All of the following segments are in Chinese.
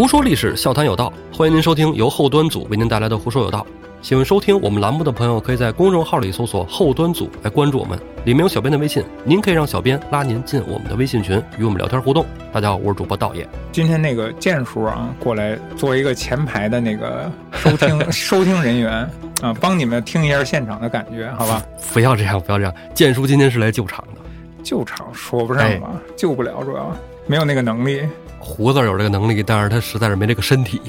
胡说历史，笑谈有道，欢迎您收听由后端组为您带来的《胡说有道》。喜欢收听我们栏目的朋友，可以在公众号里搜索“后端组”来关注我们，里面有小编的微信，您可以让小编拉您进我们的微信群，与我们聊天互动。大家好，我是主播道爷。今天那个剑叔啊，过来做一个前排的那个收听 收听人员啊，帮你们听一下现场的感觉，好吧？不要这样，不要这样。剑叔今天是来救场的，救场说不上吧，救不了，主要没有那个能力。胡子有这个能力，但是他实在是没这个身体。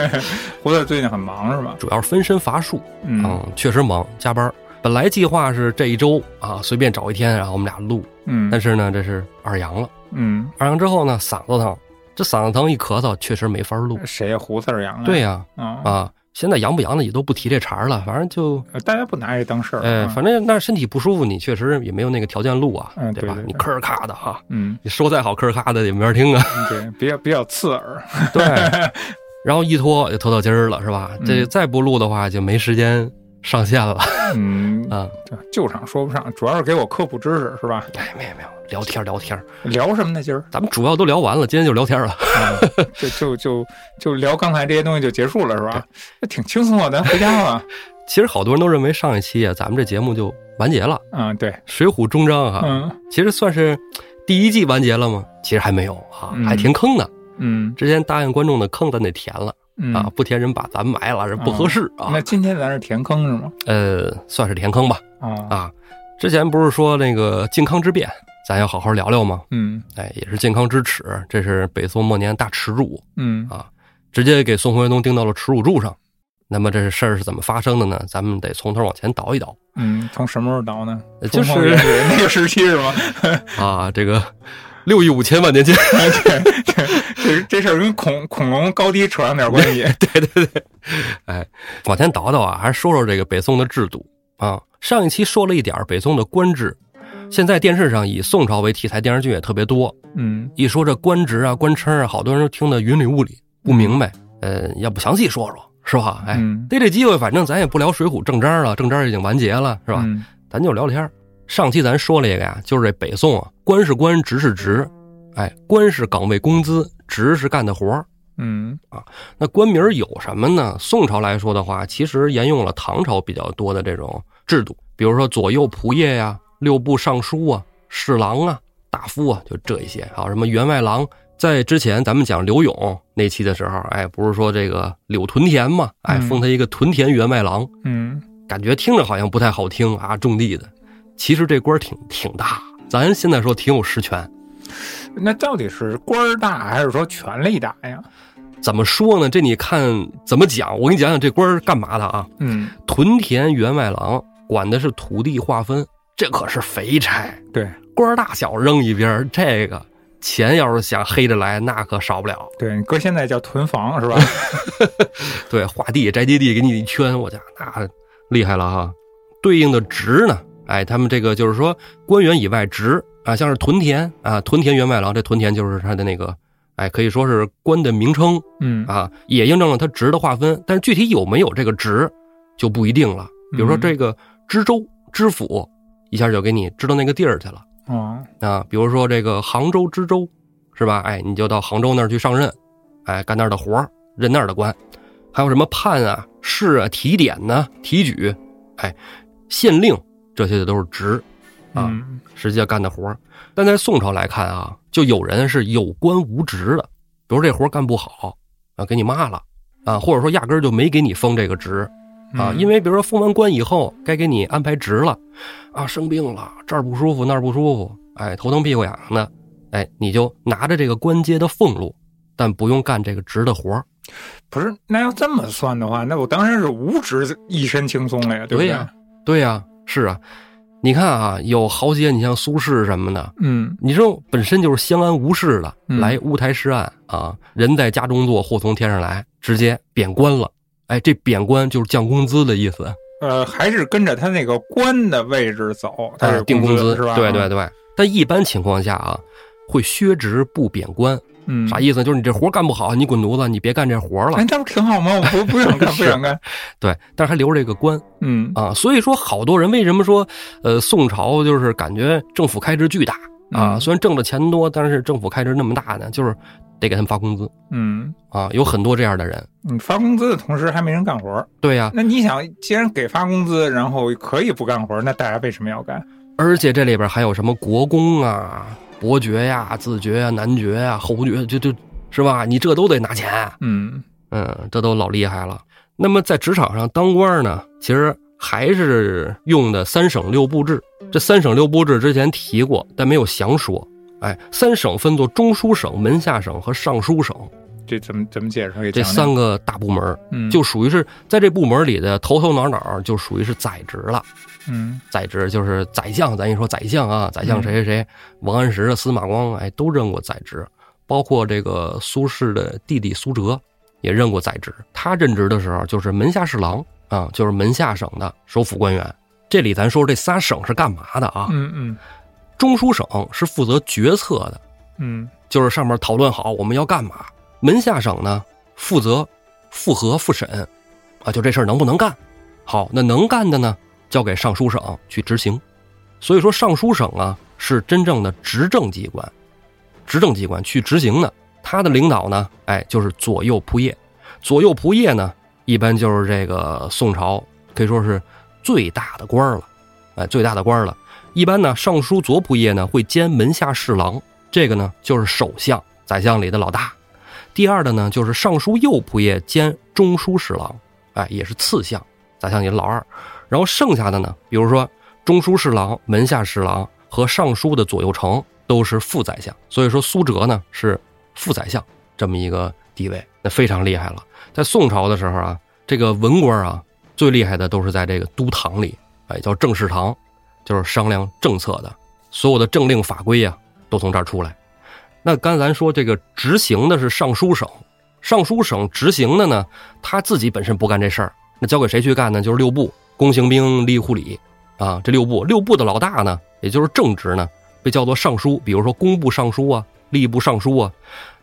胡子最近很忙是吧？主要是分身乏术，嗯，确实忙，加班。本来计划是这一周啊，随便找一天，然后我们俩录，嗯，但是呢，这是二阳了，嗯，二阳之后呢，嗓子疼，这嗓子疼一咳嗽，确实没法录。谁呀？胡子二阳了？对呀，啊啊，现在阳不阳的也都不提这茬了，反正就大家不拿这当事儿。哎，反正那身体不舒服，你确实也没有那个条件录啊，嗯，对吧？对你吭儿咔的哈，嗯，你说再好吭儿咔的也没人听啊。对，比较比较刺耳。对，然后一拖就拖到今儿了，是吧？这再不录的话就没时间上线了。嗯 啊，旧场说不上，主要是给我科普知识，是吧？哎，没有没有，聊天聊天，聊什么呢？今儿咱们主要都聊完了，今天就聊天了，啊、就就就就聊刚才这些东西就结束了，是吧？挺轻松的，咱回家吧。其实好多人都认为上一期啊，咱们这节目就完结了。嗯，对，《水浒》终章哈，嗯其实算是第一季完结了吗？其实还没有啊，嗯还填坑呢。嗯之前答应观众的坑咱得填了嗯啊，不填人把咱埋了，这不合适啊。那今天咱是填坑是吗？呃，算是填坑吧啊啊。之前不是说那个靖康之变，咱要好好聊聊吗？嗯哎，也是靖康之耻，这是北宋末年大耻辱嗯啊，直接给宋徽宗钉到了耻辱柱上。那么这事儿是怎么发生的呢？咱们得从头往前倒一倒。嗯，从什么时候倒呢？就是那个时期是吗？啊，这个六亿五千万年前，对对，这这事儿跟恐恐龙高低扯上点关系。对对对，哎，往前倒倒啊，还是说说这个北宋的制度啊。上一期说了一点北宋的官制，现在电视上以宋朝为题材电视剧也特别多。嗯一说这官职啊、官称啊，好多人都听得云里雾里，不明白。呃，要不详细说说，是吧？哎，嗯逮这机会，反正咱也不聊《水浒》正章了，正章已经完结了，是吧？嗯咱就聊天儿。上期咱说了一个呀，就是这北宋啊，官是官，职是职，哎，官是岗位工资，职是干的活儿。嗯那官名有什么呢？宋朝来说的话，其实沿用了唐朝比较多的这种制度，比如说左右仆射呀、六部尚书啊、侍郎啊、大夫啊，就这一些。还有什么员外郎，在之前咱们讲刘永那期的时候，哎，不是说这个柳屯田嘛，哎，嗯封他一个屯田员外郎，嗯感觉听着好像不太好听啊，种地的。其实这官儿挺挺大，咱现在说挺有实权。那到底是官儿大还是说权力大呀？怎么说呢？这你看怎么讲？我给你讲讲这官儿干嘛的啊？嗯，屯田员外郎管的是土地划分，这可是肥差。对官儿大小扔一边，这个钱要是想黑着来，那可少不了。对，你搁现在叫屯房是吧？对，划地、宅基地给你一圈，我家那厉害了哈。对应的职呢，哎，他们这个就是说官员以外职啊，像是屯田啊，屯田员外郎，这屯田就是他的那个，哎，可以说是官的名称嗯啊，也印证了他职的划分。但是具体有没有这个职，就不一定了。比如说嗯这个知州、知府，一下就给你知道那个地儿去了哦啊。比如说这个杭州知州，是吧？哎，你就到杭州那儿去上任，哎，干那儿的活儿任那儿的官。还有什么判啊、事啊、提点呢、提举，哎，县令这些的都是职啊，嗯实际要干的活儿。但在宋朝来看啊，就有人是有官无职的，比如这活儿干不好啊，给你骂了啊，或者说压根儿就没给你封这个职啊，嗯因为比如说封完官以后，该给你安排职了啊，生病了这儿不舒服那儿不舒服，哎，头疼屁股痒的，哎，你就拿着这个官阶的俸禄，但不用干这个职的活儿。不是，那要这么算的话，那我当然是无职一身轻松了呀，对不对？对呀对呀、是啊，你看啊，有好些你像苏轼什么的，嗯你说本身就是相安无事的，嗯来乌台诗案啊，人在家中坐，祸从天上来，直接贬官了。哎，这贬官就是降工资的意思，呃，还是跟着他那个官的位置走，他是哎定工资是吧？对对，对。但一般情况下啊，会削职不贬官，嗯，啥意思？就是你这活干不好，你滚犊子，你别干这活了哎，。这不挺好吗？我不 不想干，不想干。对，但是还留着这个官嗯啊。所以说，好多人为什么说，呃，宋朝就是感觉政府开支巨大啊。嗯虽然挣的钱多，但是政府开支那么大呢，就是得给他们发工资嗯，啊。有很多这样的人。你发工资的同时还没人干活儿，对呀、那你想，既然给发工资，然后可以不干活儿，那大家为什么要干？而且这里边还有什么国公啊、伯爵呀、子爵呀、男爵呀、侯爵，就就是吧？你这都得拿钱，嗯嗯，这都老厉害了。那么在职场上当官呢，其实还是用的三省六部制。这三省六部制之前提过，但没有详说。哎，三省分作中书省、门下省和尚书省这怎么怎么解释？给这三个大部门，嗯就属于是在这部门里的头头脑脑，就属于是宰职了。嗯宰职就是宰相，咱一说宰相啊，宰相谁谁谁，王安石啊、司马光，哎，都任过宰职，包括这个苏轼的弟弟苏辙也任过宰职。他任职的时候就是门下侍郎啊，就是门下省的首府官员。这里咱说这仨省是干嘛的啊？嗯嗯中书省是负责决策的，嗯就是上面讨论好我们要干嘛。门下省呢负责复核复审，啊，就这事儿能不能干？好，那能干的呢，交给尚书省去执行。所以说，尚书省啊是真正的执政机关，执政机关去执行的。他的领导呢，哎，就是左右仆射。左右仆射呢，一般就是这个宋朝可以说是最大的官了，哎，最大的官了。一般呢，尚书左仆射呢会兼门下侍郎，这个呢就是首相，宰相里的老大。第二的呢就是尚书右仆射兼中书侍郎，哎，也是次相，宰相里的老二。然后剩下的呢，比如说中书侍郎、门下侍郎和尚书的左右丞都是副宰相。所以说苏辙呢是副宰相这么一个地位，那非常厉害了。在宋朝的时候啊，这个文官啊最厉害的都是在这个都堂里，哎，叫政事堂。就是商量政策的，所有的政令法规呀、都从这儿出来。那刚才咱说这个执行的是尚书省，尚书省执行的呢，他自己本身不干这事儿，那交给谁去干呢？就是六部工刑兵吏户礼啊，这六部六部的老大呢，也就是正职呢，被叫做尚书，比如说工部尚书啊、吏部尚书啊。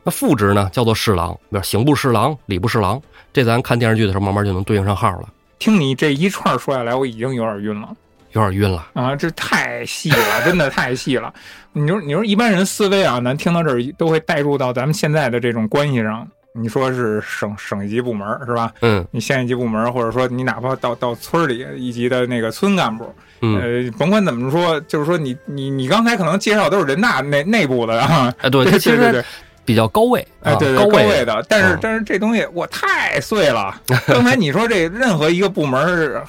那副职呢叫做侍郎，比如刑部侍郎、礼部侍郎，这咱看电视剧的时候慢慢就能对应上号了，听你这一串说下来，我已经有点晕了有点晕了。啊！这太细了，真的太细了。你说，你说一般人思维啊，咱听到这儿都会带入到咱们现在的这种关系上。你说是省省一级部门是吧？嗯你县一级部门，或者说你哪怕到到村里一级的那个村干部，嗯，呃，甭管怎么说，就是说你你你刚才可能介绍都是人大内内部的啊，哎，对，对对对对，比较高位，哎，啊对对，高位的，但是嗯但是这东西我太碎了。刚才你说这任何一个部门儿，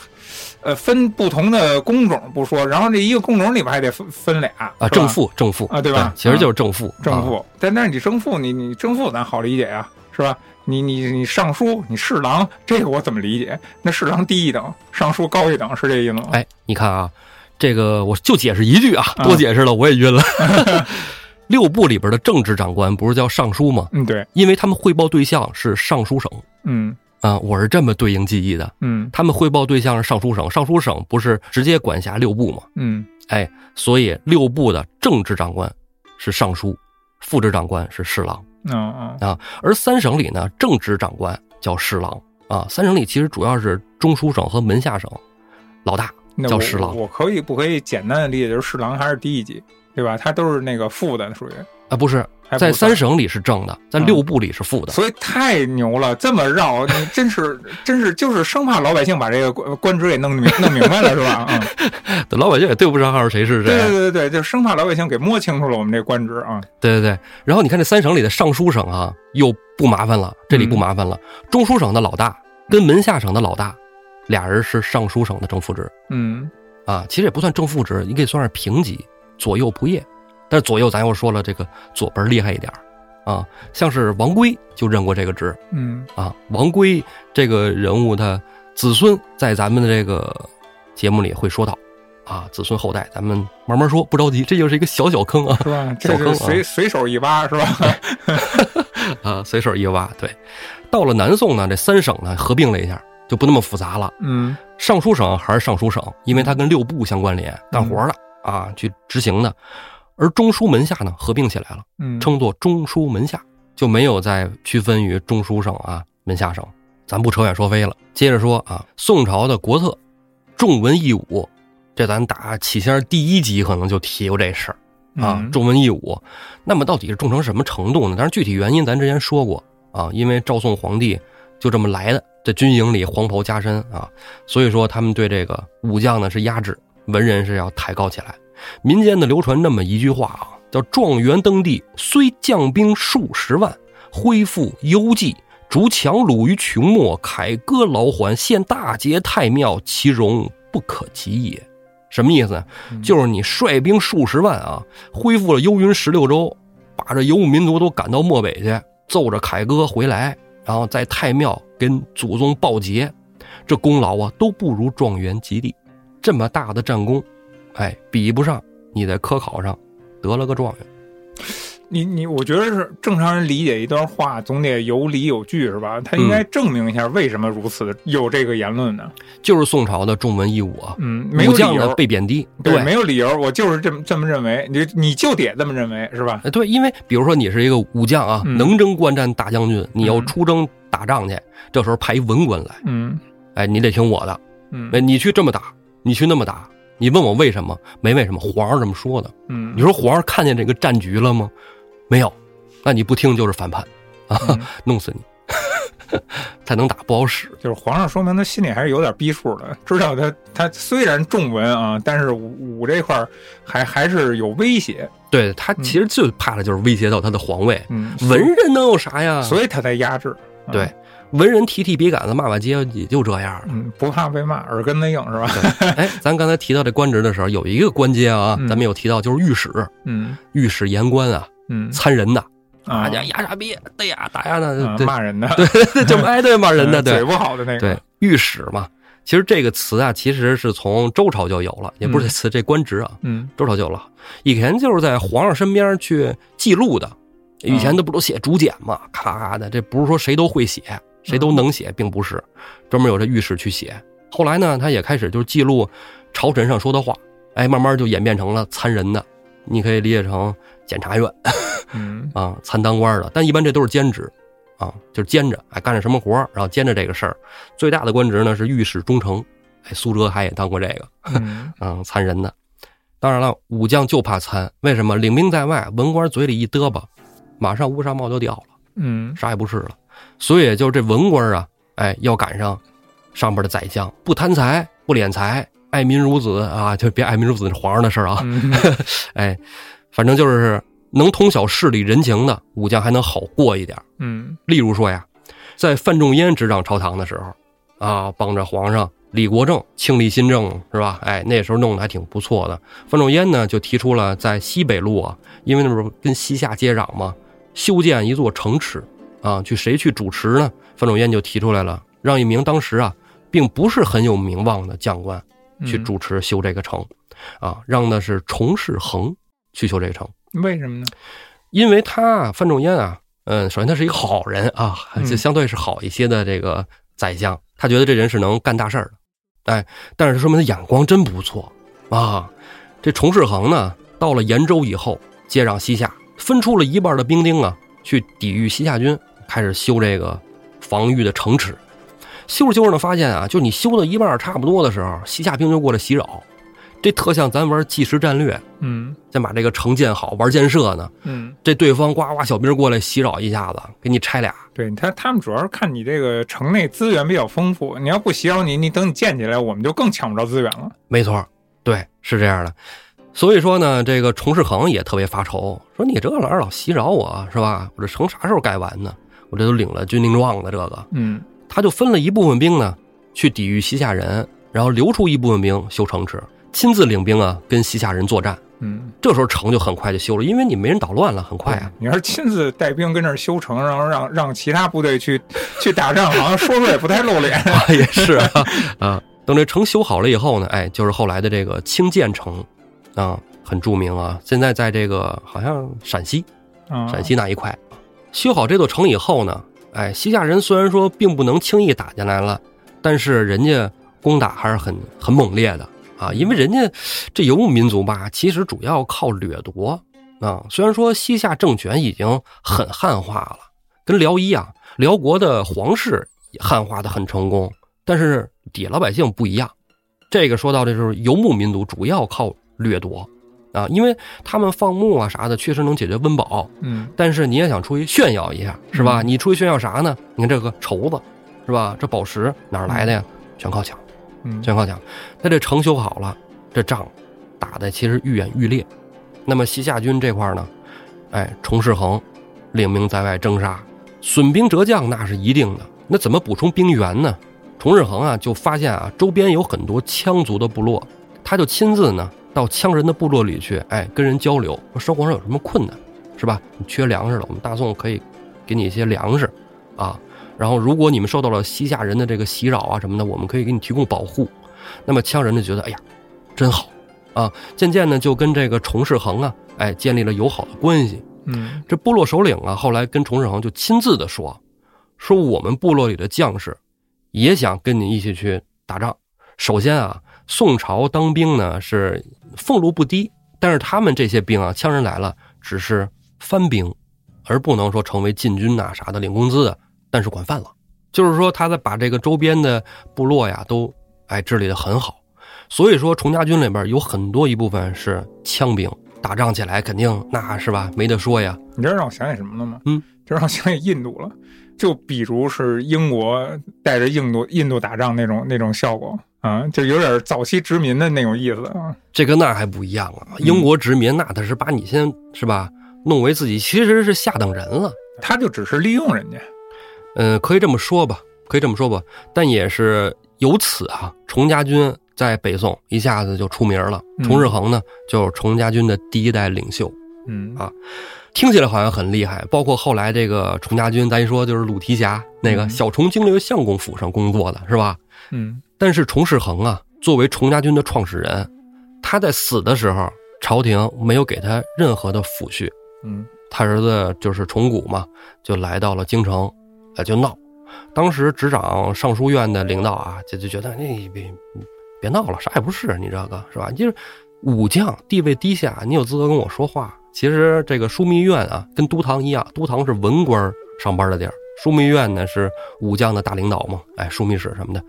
呃，分不同的工种不说，然后这一个工种里边还得分分俩啊，正负正负啊对吧其实就是正负，啊正负，但但是你正负，你你正负咱好理解呀，是吧？你你你尚书，你侍郎，这个我怎么理解？那侍郎低一等，尚书高一等，是这意思吗？哎，你看啊，这个我就解释一句啊，啊多解释了我也晕了。六部里边的政治长官不是叫尚书吗？嗯，对，因为他们汇报对象是尚书省嗯啊，我是这么对应记忆的。嗯他们汇报对象是尚书省，尚书省不是直接管辖六部吗？嗯哎，所以六部的正治长官是尚书，副职长官是侍郎。嗯嗯啊，而三省里呢，正职长官叫侍郎啊。三省里其实主要是中书省和门下省，老大叫侍郎我可以不可以简单的理解就是侍郎还是第一级，对吧？他都是那个副的，属于啊，不是在三省里是正的，在嗯六部里是负的。所以太牛了，这么绕，你真是 真是就是生怕老百姓把这个官官职给弄明弄明白了，是吧？嗯，老百姓也对不上号谁是对对谁。对对对，就生怕老百姓给摸清楚了我们这官职啊。对对对。然后你看这三省里的尚书省啊，又不麻烦了，这里不麻烦了。中书省的老大跟门下省的老大，俩人是尚书省的正副职嗯啊，其实也不算正副职，你可以算是平级，左右仆射。但是左右咱又说了，这个左边厉害一点儿啊，像是王圭就任过这个职。嗯啊，王圭这个人物他子孙在咱们的这个节目里会说到，啊，子孙后代咱们慢慢说，不着急，这就是一个小小坑啊，是吧？这是随随手一挖，是吧？啊，随手一挖。对，到了南宋呢，这三省呢合并了一下，就不那么复杂了。嗯尚书省还是尚书省，因为它跟六部相关联，干活的啊，去执行的。而中书门下呢合并起来了，嗯，称作中书门下，就没有再区分于中书省啊、门下省。咱不扯远说飞了，接着说啊，宋朝的国策，重文抑武，这咱打起先第一集可能就提过这事儿啊，嗯重文抑武。那么到底是重成什么程度呢？但是具体原因咱之前说过啊，因为赵宋皇帝就这么来的，这军营里黄袍加身啊，所以说他们对这个武将呢是压制，文人是要抬高起来。民间的流传那么一句话啊，叫“状元登第，虽将兵数十万，恢复幽蓟，逐强虏于穷末，凯歌劳还，献大捷太庙，其荣不可及也。”什么意思？就是你率兵数十万啊，恢复了幽云十六州，把这游牧民族都赶到漠北去，奏着凯歌回来，然后在太庙跟祖宗报捷，这功劳啊都不如状元及第。这么大的战功，哎，比不上你在科考上得了个状元。你你，我觉得是正常人理解一段话，总得有理有据，是吧？他应该证明一下为什么如此有这个言论呢？就是宋朝的重文抑武啊，嗯，没有理武将呢由，被贬低。对，没有理由，我就是这么这么认为，你你就得这么认为，是吧？哎，对，因为比如说你是一个武将啊，嗯能征惯战大将军，你要嗯出征打仗去，这时候派一文官来，嗯哎，你得听我的，嗯哎，你去这么打，你去那么打，你问我为什么？没为什么，皇上这么说的。嗯，你说皇上看见这个战局了吗？没有，那你不听就是反叛啊，嗯 弄死你，才能打不好使。就是皇上说明他心里还是有点逼数的，知道他他虽然重文啊，但是武武这块儿还还是有威胁，对他其实最怕的就是威胁到他的皇位，嗯，文人能有啥呀？所以他才压制。啊对，文人提提笔杆子骂骂街也就这样了。嗯，不怕被骂，耳根子硬是吧？哎，咱刚才提到这官职的时候，有一个官阶啊，嗯。咱们有提到就是御史，嗯。御史言官啊，嗯。参人的，啊。大家压傻逼，对呀，打呀啊呢，对。骂人的，对，就哎对骂人的，对。嗯嘴不好的那个，对，御史嘛。其实这个词啊，其实是从周朝就有了，也不是这词，这官职啊，嗯。周朝就有了。以前就是在皇上身边去记录的，以前都不都写竹简嘛，咔咔的。这不是说谁都会写，谁都能写，并不是，专门有这御史去写。后来呢，他也开始就是记录朝臣上说的话，哎，慢慢就演变成了参人的，你可以理解成检察院嗯 啊，参当官的。但一般这都是兼职啊，就是兼着，哎，干着什么活然后兼着这个事儿。最大的官职呢是御史中丞，哎，苏辙还也当过这个。嗯 嗯，参人的。当然了，武将就怕参，为什么？领兵在外，文官嘴里一嘚吧，马上乌纱帽就掉了，嗯啥也不是了。所以就是这文官啊，哎，要赶上上边的宰相，不贪财，不敛财，爱民如子啊，就别爱民如子是皇上的事儿啊。嗯 哎，反正就是能通晓事理人情的武将还能好过一点。嗯例如说呀，在范仲淹执掌朝堂的时候，啊，帮着皇上李国政庆历新政是吧？哎，那时候弄得还挺不错的。范仲淹呢就提出了在西北路啊，因为那不是跟西夏接壤嘛，修建一座城池啊，去谁去主持呢？范仲淹就提出来了，让一名当时啊并不是很有名望的将官去嗯主持修这个城，啊，让的是崇世恒去修这个城。为什么呢？因为他范仲淹啊，嗯，首先他是一个好人啊，嗯就相对是好一些的这个宰相，他觉得这人是能干大事儿的，哎，但是说明他眼光真不错啊。这崇世恒呢，到了延州以后，接壤西夏，分出了一半的兵丁啊，去抵御西夏军，开始修这个防御的城池。修着修着呢，发现啊，就你修到一半差不多的时候，西夏兵就过来袭扰，这特像咱玩计时战略，嗯先把这个城建好，玩建设呢。嗯，这对方呱呱小兵过来袭扰一下子，给你拆俩。对他他们主要是看你这个城内资源比较丰富，你要不袭扰你，你等你建起来，我们就更抢不着资源了。没错，对，是这样的。所以说呢，这个崇世恒也特别发愁，说你这玩意儿老袭扰我是吧？我这城啥时候盖完呢？我这都领了军令状了，这个嗯他就分了一部分兵呢，去抵御西夏人，然后留出一部分兵修城池，亲自领兵啊跟西夏人作战。嗯，这时候城就很快就修了，因为你没人捣乱了，很快啊。你要是亲自带兵跟这儿修城，然后让让其他部队去去打仗，好像说出来也不太露脸。啊，也是啊，啊，等这城修好了以后呢，哎，就是后来的这个清涧城，啊，很著名啊。现在在这个好像陕西，啊陕西那一块，修好这座城以后呢，哎，西夏人虽然说并不能轻易打进来了，但是人家攻打还是很很猛烈的啊，因为人家这游牧民族吧，其实主要靠掠夺啊。虽然说西夏政权已经很汉化了，跟辽一样，辽国的皇室汉化的很成功，但是底下老百姓不一样。这个说到这就是游牧民族主要靠掠夺啊，因为他们放牧啊啥的，确实能解决温饱。嗯但是你也想出去炫耀一下，是吧？你出去炫耀啥呢？你看这个绸子，是吧？这宝石哪儿来的呀？全靠抢，嗯全靠抢。那这城修好了，这仗打的其实愈演愈烈。那么西夏军这块呢，哎，崇世恒领兵在外征杀，损兵折将那是一定的。那怎么补充兵源呢？崇世恒啊，就发现啊，周边有很多羌族的部落，他就亲自呢到羌人的部落里去，哎，跟人交流，说生活上有什么困难，是吧？你缺粮食了，我们大宋可以给你一些粮食，啊，然后如果你们受到了西夏人的这个袭扰啊什么的，我们可以给你提供保护。那么羌人就觉得，哎呀，真好啊，渐渐的就跟这个崇世恒啊，哎，建立了友好的关系。嗯这部落首领啊，后来跟崇世恒就亲自的说，说我们部落里的将士也想跟你一起去打仗。首先啊，宋朝当兵呢是俸禄不低，但是他们这些兵啊，羌人来了只是番兵，而不能说成为禁军呐、啥的领工资的，但是管饭了。就是说他在把这个周边的部落呀都哎治理的很好，所以说崇家军里边有很多一部分是枪兵，打仗起来肯定那是吧没得说呀。你知道让我想起什么了吗？嗯，这让我想起印度了。就比如是英国带着印度印度打仗那种那种效果啊，就有点早期殖民的那种意思啊。这跟那还不一样啊！英国殖民那他是把你先是吧弄为自己其实是下等人了。他就只是利用人家。嗯，可以这么说吧，可以这么说吧。但也是由此啊，崇家军在北宋一下子就出名了。嗯崇世恒呢，就是崇家军的第一代领袖。嗯啊听起来好像很厉害，包括后来这个崇家军，咱一说就是鲁提辖那个嗯小崇经略相公府上工作的是吧？嗯但是崇世恒啊，作为崇家军的创始人，他在死的时候，朝廷没有给他任何的抚恤。嗯他儿子就是崇古嘛，就来到了京城，啊，就闹。当时执掌尚书院的领导啊，就就觉得你别别闹了，啥也不是，你这个是吧？就是武将地位低下，你有资格跟我说话。其实这个枢密院啊，跟都堂一样，都堂是文官上班的地儿，枢密院呢是武将的大领导嘛，哎，枢密使什么的。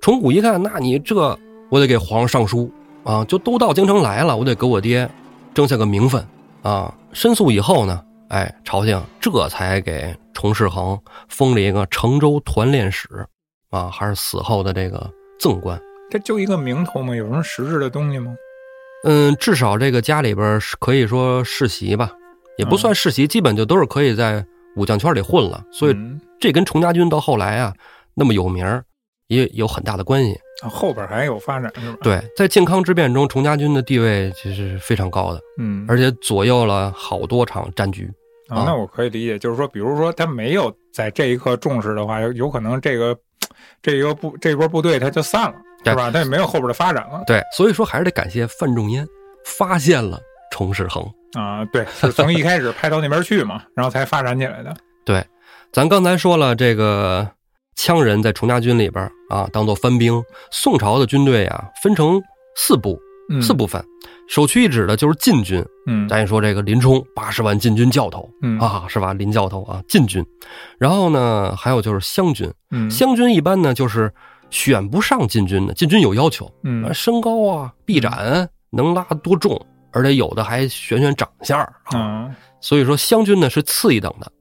崇古一看，那你这我得给皇上上书啊，就都到京城来了，我得给我爹争下个名分啊。申诉以后呢，哎，朝廷这才给崇世恒封了一个成州团练使，啊，还是死后的这个赠官。这就一个名头吗，有什么实质的东西吗？嗯，至少这个家里边是可以说世袭吧，也不算世袭，基本就都是可以在武将圈里混了。所以嗯这跟崇家军到后来啊那么有名儿也有很大的关系。啊后边还有发展是吧？，对，在靖康之变中，崇家军的地位其实是非常高的，嗯，而且左右了好多场战局。啊，那我可以理解，就是说，比如说他没有在这一刻重视的话，有有可能这个这一个部这波部队他就散了，对是吧？他也没有后边的发展了对，所以说还是得感谢范仲淹发现了崇世恒。啊。对，是从一开始派到那边去嘛，然后才发展起来的。对，咱刚才说了，这个羌人在崇家军里边啊，当做番兵。宋朝的军队啊，分成四部，嗯，四部分。首屈一指的就是禁军，嗯，咱也说这个林冲八十万禁军教头嗯啊，是吧？林教头啊，禁军。然后呢，还有就是湘军，嗯湘军一般呢就是选不上禁军的，禁军有要求，嗯啊，身高啊、臂展能拉多重，而且有的还选选长相啊。啊所以说湘军呢是次一等的，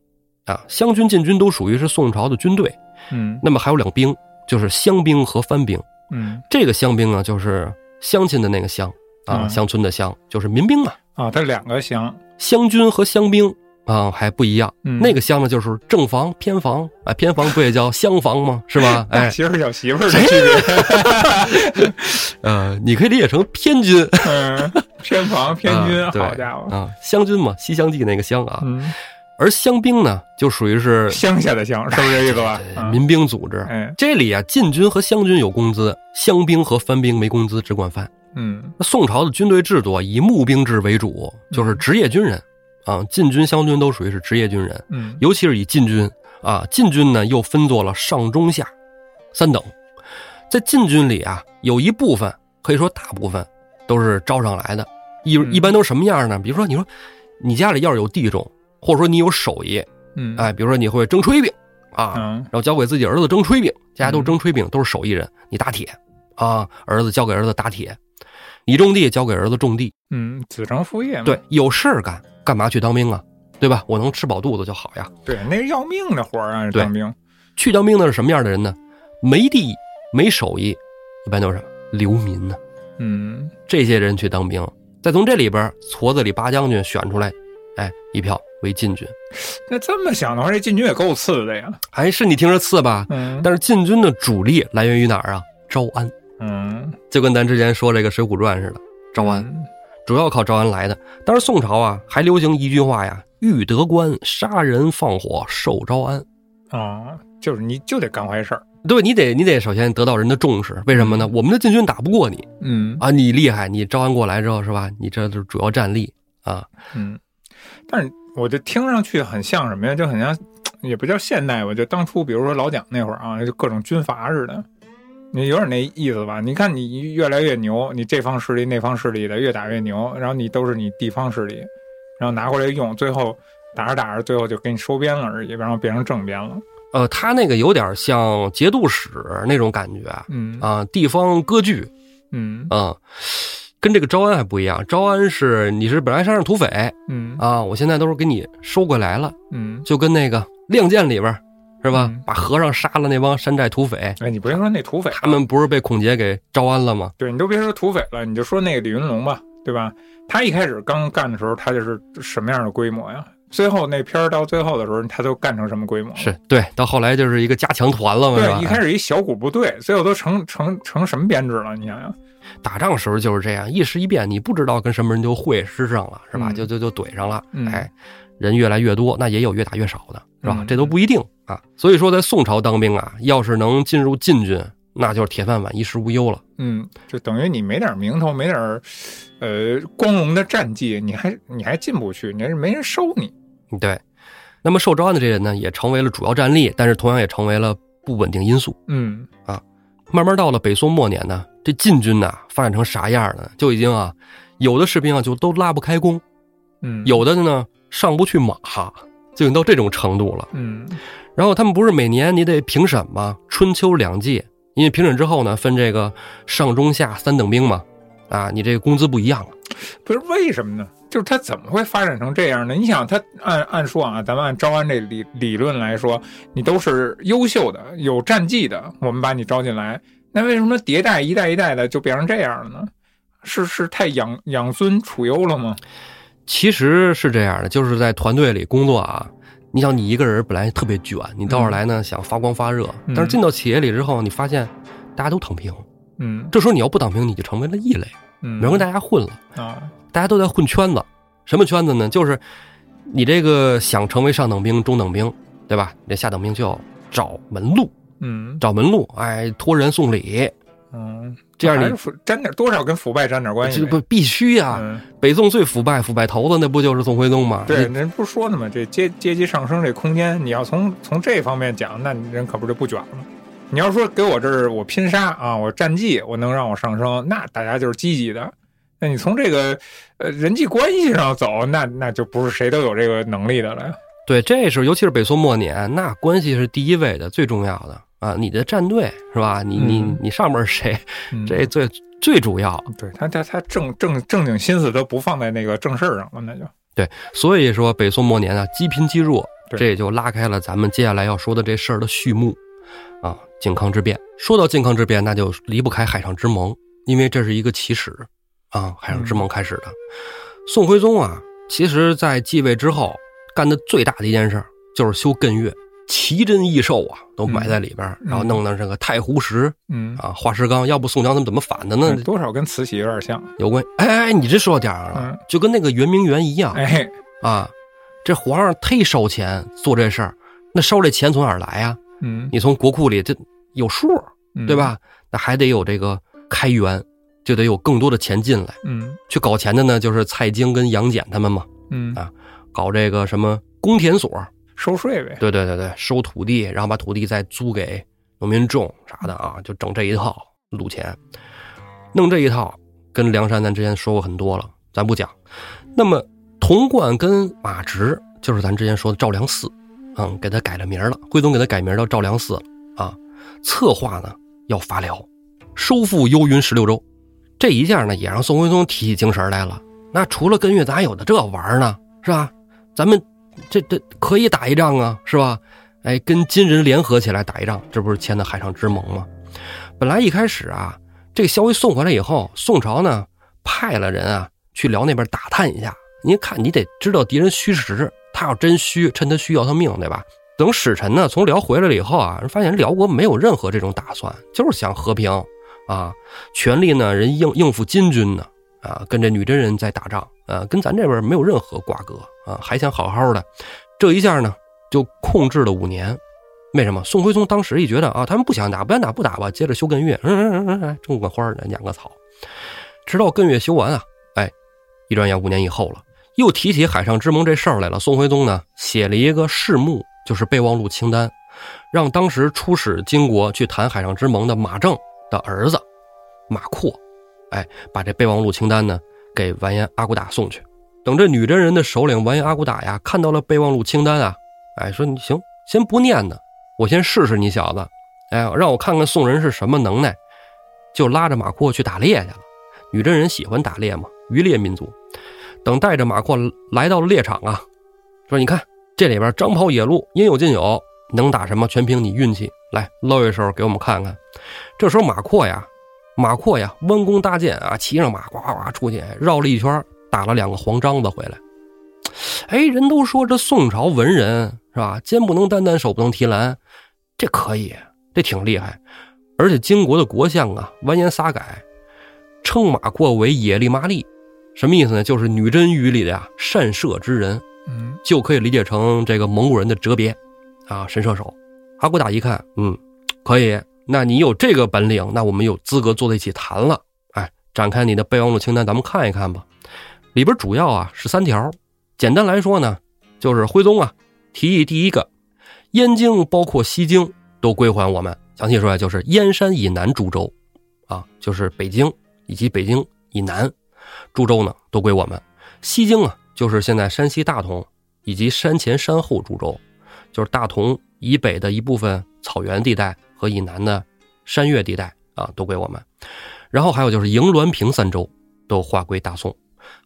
啊，湘军、禁军都属于是宋朝的军队。嗯那么还有两兵，就是乡兵和番兵。嗯这个乡兵呢，就是乡亲的那个乡啊，嗯乡村的乡，就是民兵嘛。啊，它两个乡，乡军和乡兵啊还不一样，嗯那个乡呢就是正房、偏房，啊，偏房不也叫厢房吗？是吧？哎，媳妇儿小媳妇儿的区别。呃，你可以理解成偏军，嗯，偏房偏军，啊对好家伙。啊，湘军嘛，西厢记那个湘啊，嗯，而乡兵呢就属于是乡下的乡，是不是这意思吧？民兵组织。哎，这里啊，禁军和湘军有工资，乡兵和番兵没工资，只管饭。嗯。那宋朝的军队制度啊，以募兵制为主，就是职业军人。啊，禁军、湘军都属于是职业军人，嗯。尤其是以禁军啊，禁军呢又分作了上中下三等，在禁军里啊，有一部分可以说大部分都是招上来的，一嗯。一般都是什么样呢？比如说，你说你家里要是有地种，或者说你有手艺，嗯，哎，比如说你会蒸炊饼啊，嗯然后教给自己儿子蒸炊饼，家家都蒸炊饼，都是手艺人，你打铁啊，儿子教给儿子打铁。你种地教给儿子种地，嗯，子承父业嘛。对，有事儿干，干嘛去当兵啊？对吧？我能吃饱肚子就好呀。对，那是要命的活儿啊！对当兵，去当兵的是什么样的人呢？没地没手艺，一般都是流民呢？嗯这些人去当兵，再从这里边矬子里拔将军选出来，哎，一票为禁军。那这么想的话，这禁军也够次的呀。哎，是你听着次吧？嗯但是禁军的主力来源于哪儿啊？招安，嗯，就跟咱之前说这个《水浒传》似的，招安主要靠招安来的。但是宋朝啊，还流行一句话呀：“欲得官，杀人放火受招安。啊，就是你就得干坏事儿。”对你得你得首先得到人的重视，为什么呢？我们的禁军打不过你嗯啊，你厉害，你招安过来之后是吧？你这就是主要战力啊。嗯，但是我就听上去很像什么呀？就很像，也不叫现代吧，就当初比如说老蒋那会儿啊，就各种军阀似的。你有点那意思吧？你看你越来越牛，你这方势力那方势力的越打越牛，然后你都是你地方势力，然后拿过来用，最后打着打着，最后就给你收编了而已，然后变成正编了。呃，他那个有点像节度使那种感觉嗯啊，地方割据嗯啊，跟这个招安还不一样。招安是你是本来山上土匪嗯啊，我现在都是给你收过来了，嗯，就跟那个《亮剑》里边是吧嗯，把和尚杀了那帮山寨土匪，哎，你别说那土匪，他们不是被孔杰给招安了吗？对你都别说土匪了，你就说那个李云龙吧，对吧？他一开始刚干的时候，他就是什么样的规模呀？最后那片儿到最后的时候，他都干成什么规模？是对，到后来就是一个加强团了嘛，对，一开始一小股部队，最后都成成成什么编制了？你想想，打仗时候就是这样，一时一变，你不知道跟什么人就会师上了，是吧？嗯就就就怼上了，嗯哎，人越来越多，那也有越打越少的，是吧？嗯这都不一定啊。所以说，在宋朝当兵啊，要是能进入禁军，那就是铁饭碗，衣食无忧了。嗯，就等于你没点名头，没点呃光荣的战绩，你还你还进不去，你还是没人收你。对，那么受招安的这些人呢，也成为了主要战力，但是同样也成为了不稳定因素。嗯啊慢慢到了北宋末年呢，这禁军呐发展成啥样呢？就已经啊，有的士兵啊就都拉不开弓，嗯，有的呢上不去马，就已经到这种程度了。嗯然后他们不是每年你得评审吗？春秋两季，因为评审之后呢，分这个上中下三等兵嘛，啊，你这个工资不一样了。不是为什么呢？就是他怎么会发展成这样呢？你想，他按按说啊，咱们按招安这理理论来说，你都是优秀的、有战绩的，我们把你招进来，那为什么迭代一代一代的就变成这样了呢？是是太养养尊处优了吗？其实是这样的，就是在团队里工作啊，你想你一个人本来特别卷，你到这儿来呢、想发光发热，嗯但是进到企业里之后，你发现大家都躺平，嗯这时候你要不躺平，你就成为了异类，嗯，没人跟大家混了，啊，大家都在混圈子。什么圈子呢？就是你这个想成为上等兵、中等兵，对吧？你这下等兵就要找门路，嗯找门路，哎，托人送礼，嗯，这样你还是腐沾点多少跟腐败沾点关系不必须呀、嗯，北宋最腐败、腐败头子，那不就是宋徽宗吗？对，人不说呢嘛，这阶阶级上升这空间，你要从从这方面讲，那人可不就不卷了吗？你要说给我这儿我拼杀啊，我战绩我能让我上升，那大家就是积极的。那你从这个呃人际关系上走，那那就不是谁都有这个能力的了。对，这是尤其是北宋末年，那关系是第一位的，最重要的啊！你的战队是吧？你你嗯你上面是谁？嗯这最最主要。对他他他正正正经心思都不放在那个正事儿上了，那就对所以说，北宋末年啊，积贫积弱，这也就拉开了咱们接下来要说的这事儿的序幕啊。靖康之变，说到靖康之变，那就离不开海上之盟，因为这是一个起始啊，海上之盟开始的。宋徽宗啊，其实在继位之后干的最大的一件事儿就是修艮岳，奇珍异兽啊都埋在里边儿，嗯然后弄的这个太湖石嗯，啊、化石纲，要不宋江他们怎么反的呢？多少跟慈禧有点像。有关哎哎，你这说到点儿上了，嗯就跟那个圆明园一样。哎，啊，这皇上忒烧钱做这事儿，那烧这钱从哪儿来呀？嗯，你从国库里这有数，嗯对？吧？那还得有这个开源，就得有更多的钱进来。嗯去搞钱的呢，就是蔡京跟杨戬他们嘛，嗯啊搞这个什么公田所，收税呗。对对对对，收土地，然后把土地再租给农民种啥的啊，就整这一套撸钱，弄这一套，跟梁山咱之前说过很多了，咱不讲。那么童贯跟马直就是咱之前说的赵良嗣，嗯，给他改了名了，徽宗给他改名叫赵良嗣了啊。策划呢要伐辽，收复幽云十六州，这一下呢，也让宋徽宗提起精神来了。那除了跟月，咋有的这玩呢？是吧？咱们这这可以打一仗啊，是吧？哎，跟金人联合起来打一仗，这不是签的海上之盟吗？本来一开始啊，这个消息送回来以后，宋朝呢派了人啊去辽那边打探一下。您看，你得知道敌人虚实，他要真虚，趁他虚要他命，对吧？等使臣呢从辽回来了以后啊，发现辽国没有任何这种打算，就是想和平啊，全力呢人应应付金军呢啊，跟这女真人在打仗啊，跟咱这边没有任何瓜葛啊，还想好好的，这一下呢就控制了五年。为什么？宋徽宗当时一觉得啊，他们不想打，不想打不打吧，接着修艮岳，嗯嗯嗯嗯，种个花儿，养个草，直到艮岳修完啊，哎，一转眼五年以后了，又提起海上之盟这事儿来了。宋徽宗呢写了一个誓目。就是备忘录清单，让当时出使金国去谈海上之盟的马正的儿子马扩，哎，把这备忘录清单呢给完颜阿骨打送去。等这女真人的首领完颜阿骨打呀看到了备忘录清单啊，哎，说你行，先不念呢，我先试试你小子，哎，让我看看宋人是什么能耐，就拉着马扩去打猎去了。女真人喜欢打猎嘛，渔猎民族。等带着马扩来到了猎场啊，说你看。这里边张袍野鹿，应有尽有，能打什么全凭你运气。来露一手给我们看看。这时候马阔呀，马阔呀，弯弓搭箭啊，骑上马呱呱出去绕了一圈，打了两个黄章子回来。哎，人都说这宋朝文人是吧，肩不能担担，手不能提篮，这可以，这挺厉害。而且金国的国相啊，完颜撒改称马阔为野利麻利，什么意思呢？就是女真语里的呀，善射之人。嗯，就可以理解成这个蒙古人的哲别，啊，神射手。阿骨打一看，嗯，可以，那你有这个本领，那我们有资格坐在一起谈了。哎，展开你的备忘录清单，咱们看一看吧。里边主要啊是三条，简单来说呢，就是徽宗啊提议第一个，燕京包括西京都归还我们。详细说来就是燕山以南诸州，啊，就是北京以及北京以南诸州呢都归我们，西京啊。就是现在山西大同以及山前山后诸州，就是大同以北的一部分草原地带和以南的山岳地带啊，都归我们。然后还有就是营滦平三州都划归大宋。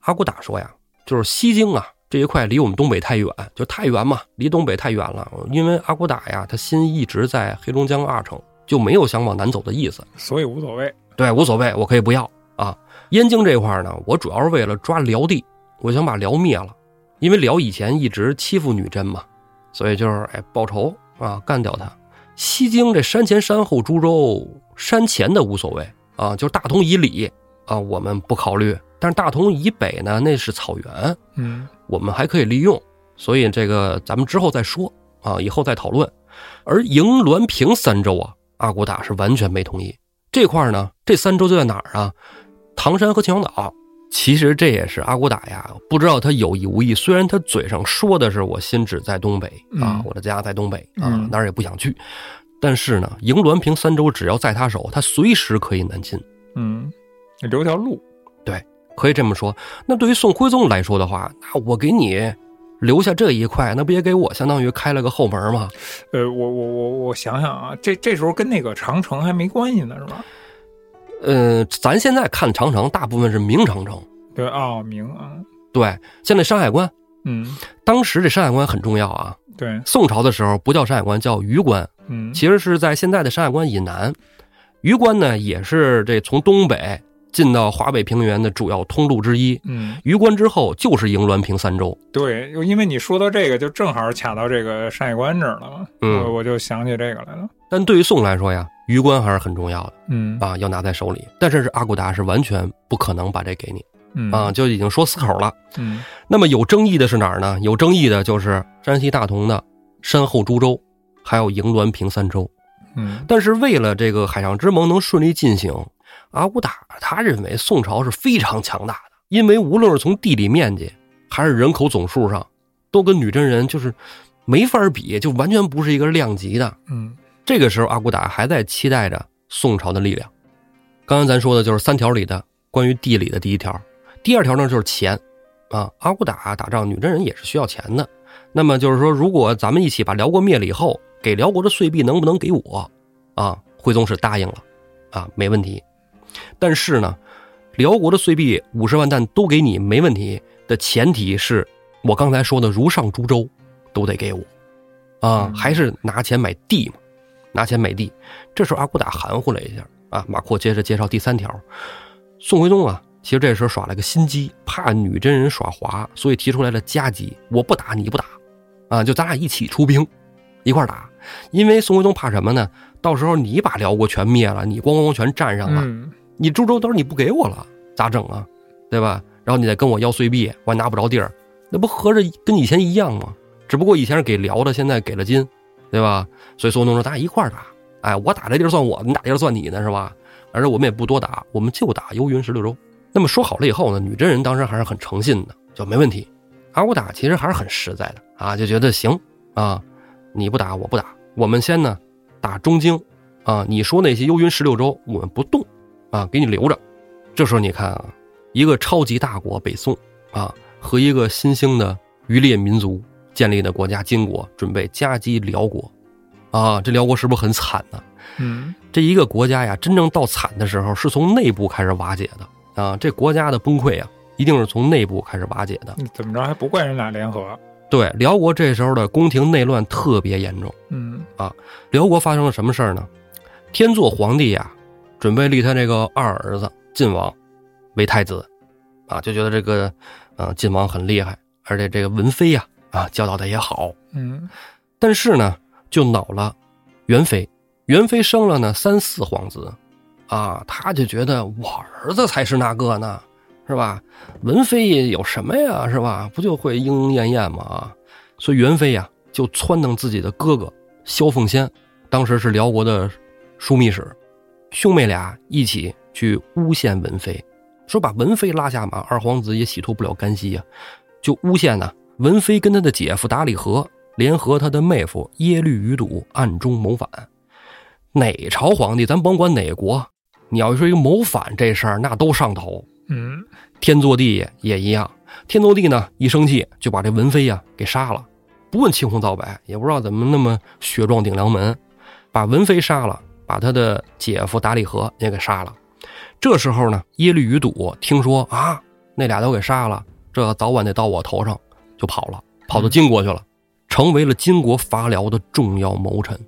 阿骨打说呀，就是西京啊这一块离我们东北太远，就太远嘛，离东北太远了。因为阿骨打呀，他心一直在黑龙江阿城，就没有想往南走的意思，所以无所谓。对，无所谓，我可以不要啊。燕京这块呢，我主要是为了抓辽地。我想把辽灭了，因为辽以前一直欺负女真嘛，所以就是哎报仇啊，干掉他。西京这山前山后株洲，山前的无所谓啊，就是大同以里啊，我们不考虑。但是大同以北呢，那是草原，嗯，我们还可以利用。所以这个咱们之后再说啊，以后再讨论。而营滦平三州啊，阿骨打是完全没同意这块呢。这三州就在哪儿啊？唐山和秦皇岛。其实这也是阿骨打呀，不知道他有意无意。虽然他嘴上说的是我心只在东北啊，我的家在东北啊，哪儿也不想去，但是呢，营滦平三州只要在他手，他随时可以南侵。嗯，留条路，对，可以这么说。那对于宋徽宗来说的话，那我给你留下这一块，那不也给我相当于开了个后门吗？呃，我我我我想想啊，这这时候跟那个长城还没关系呢，是吧？嗯，咱现在看长城，大部分是明长城。对啊，明啊，对，像那山海关，嗯，当时这山海关很重要啊。对，宋朝的时候不叫山海关，叫榆关。嗯，其实是在现在的山海关以南。榆关呢，也是这从东北进到华北平原的主要通路之一。嗯，榆关之后就是营滦平三州。对，因为你说到这个，就正好卡到这个山海关这儿了嘛。嗯，我我就想起这个来了。但对于宋来说呀，榆关还是很重要的。嗯啊，要拿在手里。但是阿骨达是完全不可能把这给你。嗯啊，就已经说死口了。嗯，那么有争议的是哪儿呢？有争议的就是山西大同的山后诸州，还有营滦平三州。嗯，但是为了这个海上之盟能顺利进行，阿骨达他认为宋朝是非常强大的，因为无论是从地理面积还是人口总数上，都跟女真人就是没法比，就完全不是一个量级的。嗯，这个时候阿骨打还在期待着宋朝的力量。刚刚咱说的就是三条里的关于地理的第一条。第二条呢就是钱，啊，阿骨打打仗，女真人也是需要钱的。那么就是说，如果咱们一起把辽国灭了以后，给辽国的岁币能不能给我？啊，徽宗是答应了，啊，没问题。但是呢，辽国的碎币五十万担都给你没问题的前提是我刚才说的如上株洲都得给我，啊，还是拿钱买地嘛，拿钱买地。这时候阿骨打含糊了一下啊，马阔接着介绍第三条，宋徽宗啊，其实这时候耍了个心机，怕女真人耍滑，所以提出来了夹击，我不打你不打，啊，就咱俩一起出兵，一块儿打。因为宋徽宗怕什么呢？到时候你把辽国全灭了，你咣咣咣全占上了，嗯你株洲都是你不给我了，咋整啊？对吧？然后你再跟我要碎币，我还拿不着地儿，那不合着跟以前一样吗？只不过以前是给辽的，现在给了金，对吧？所以宋徽宗说咱俩一块打，哎，我打这地儿算我的，你打地儿算你的，是吧？而且我们也不多打，我们就打幽云十六州。那么说好了以后呢，女真人当时还是很诚信的，就没问题。阿骨打其实还是很实在的啊，就觉得行啊，你不打我不打，我们先呢打中京啊，你说那些幽云十六州我们不动啊，给你留着。这时候你看啊，一个超级大国北宋啊，和一个新兴的渔猎民族建立的国家金国准备夹击辽国，啊，这辽国是不是很惨呢？嗯这一个国家呀，真正到惨的时候，是从内部开始瓦解的啊！这国家的崩溃啊，一定是从内部开始瓦解的。怎么着还不怪人俩联合？对，辽国这时候的宫廷内乱特别严重。嗯啊辽国发生了什么事儿呢？天祚皇帝呀，准备立他这个二儿子晋王为太子，啊，就觉得这个呃晋王很厉害，而且这个文妃呀啊教导的也好，嗯但是呢，就恼了元妃。元妃生了呢三四皇子，啊，他就觉得我儿子才是那个呢，是吧？文妃有什么呀，是吧？不就会莺莺燕燕吗？啊，所以元妃呀就撺掇自己的哥哥萧凤仙，当时是辽国的枢密使，兄妹俩一起去诬陷文妃，说把文妃拉下马，二皇子也洗脱不了干系呀、就诬陷呢文妃跟他的姐夫达里和联合他的妹夫耶律余睹暗中谋反。哪朝皇帝，咱甭管哪国，你要说一个谋反这事儿，那都上头。嗯天祚帝也一样，天祚帝呢一生气就把这文妃呀给杀了，不问青红皂白，也不知道怎么那么血壮顶梁门，把文妃杀了，把他的姐夫达里和也给杀了。这时候呢，耶律余睹听说啊，那俩都给杀了，这早晚得到我头上，就跑了，跑到金国去了，成为了金国伐辽的重要谋臣。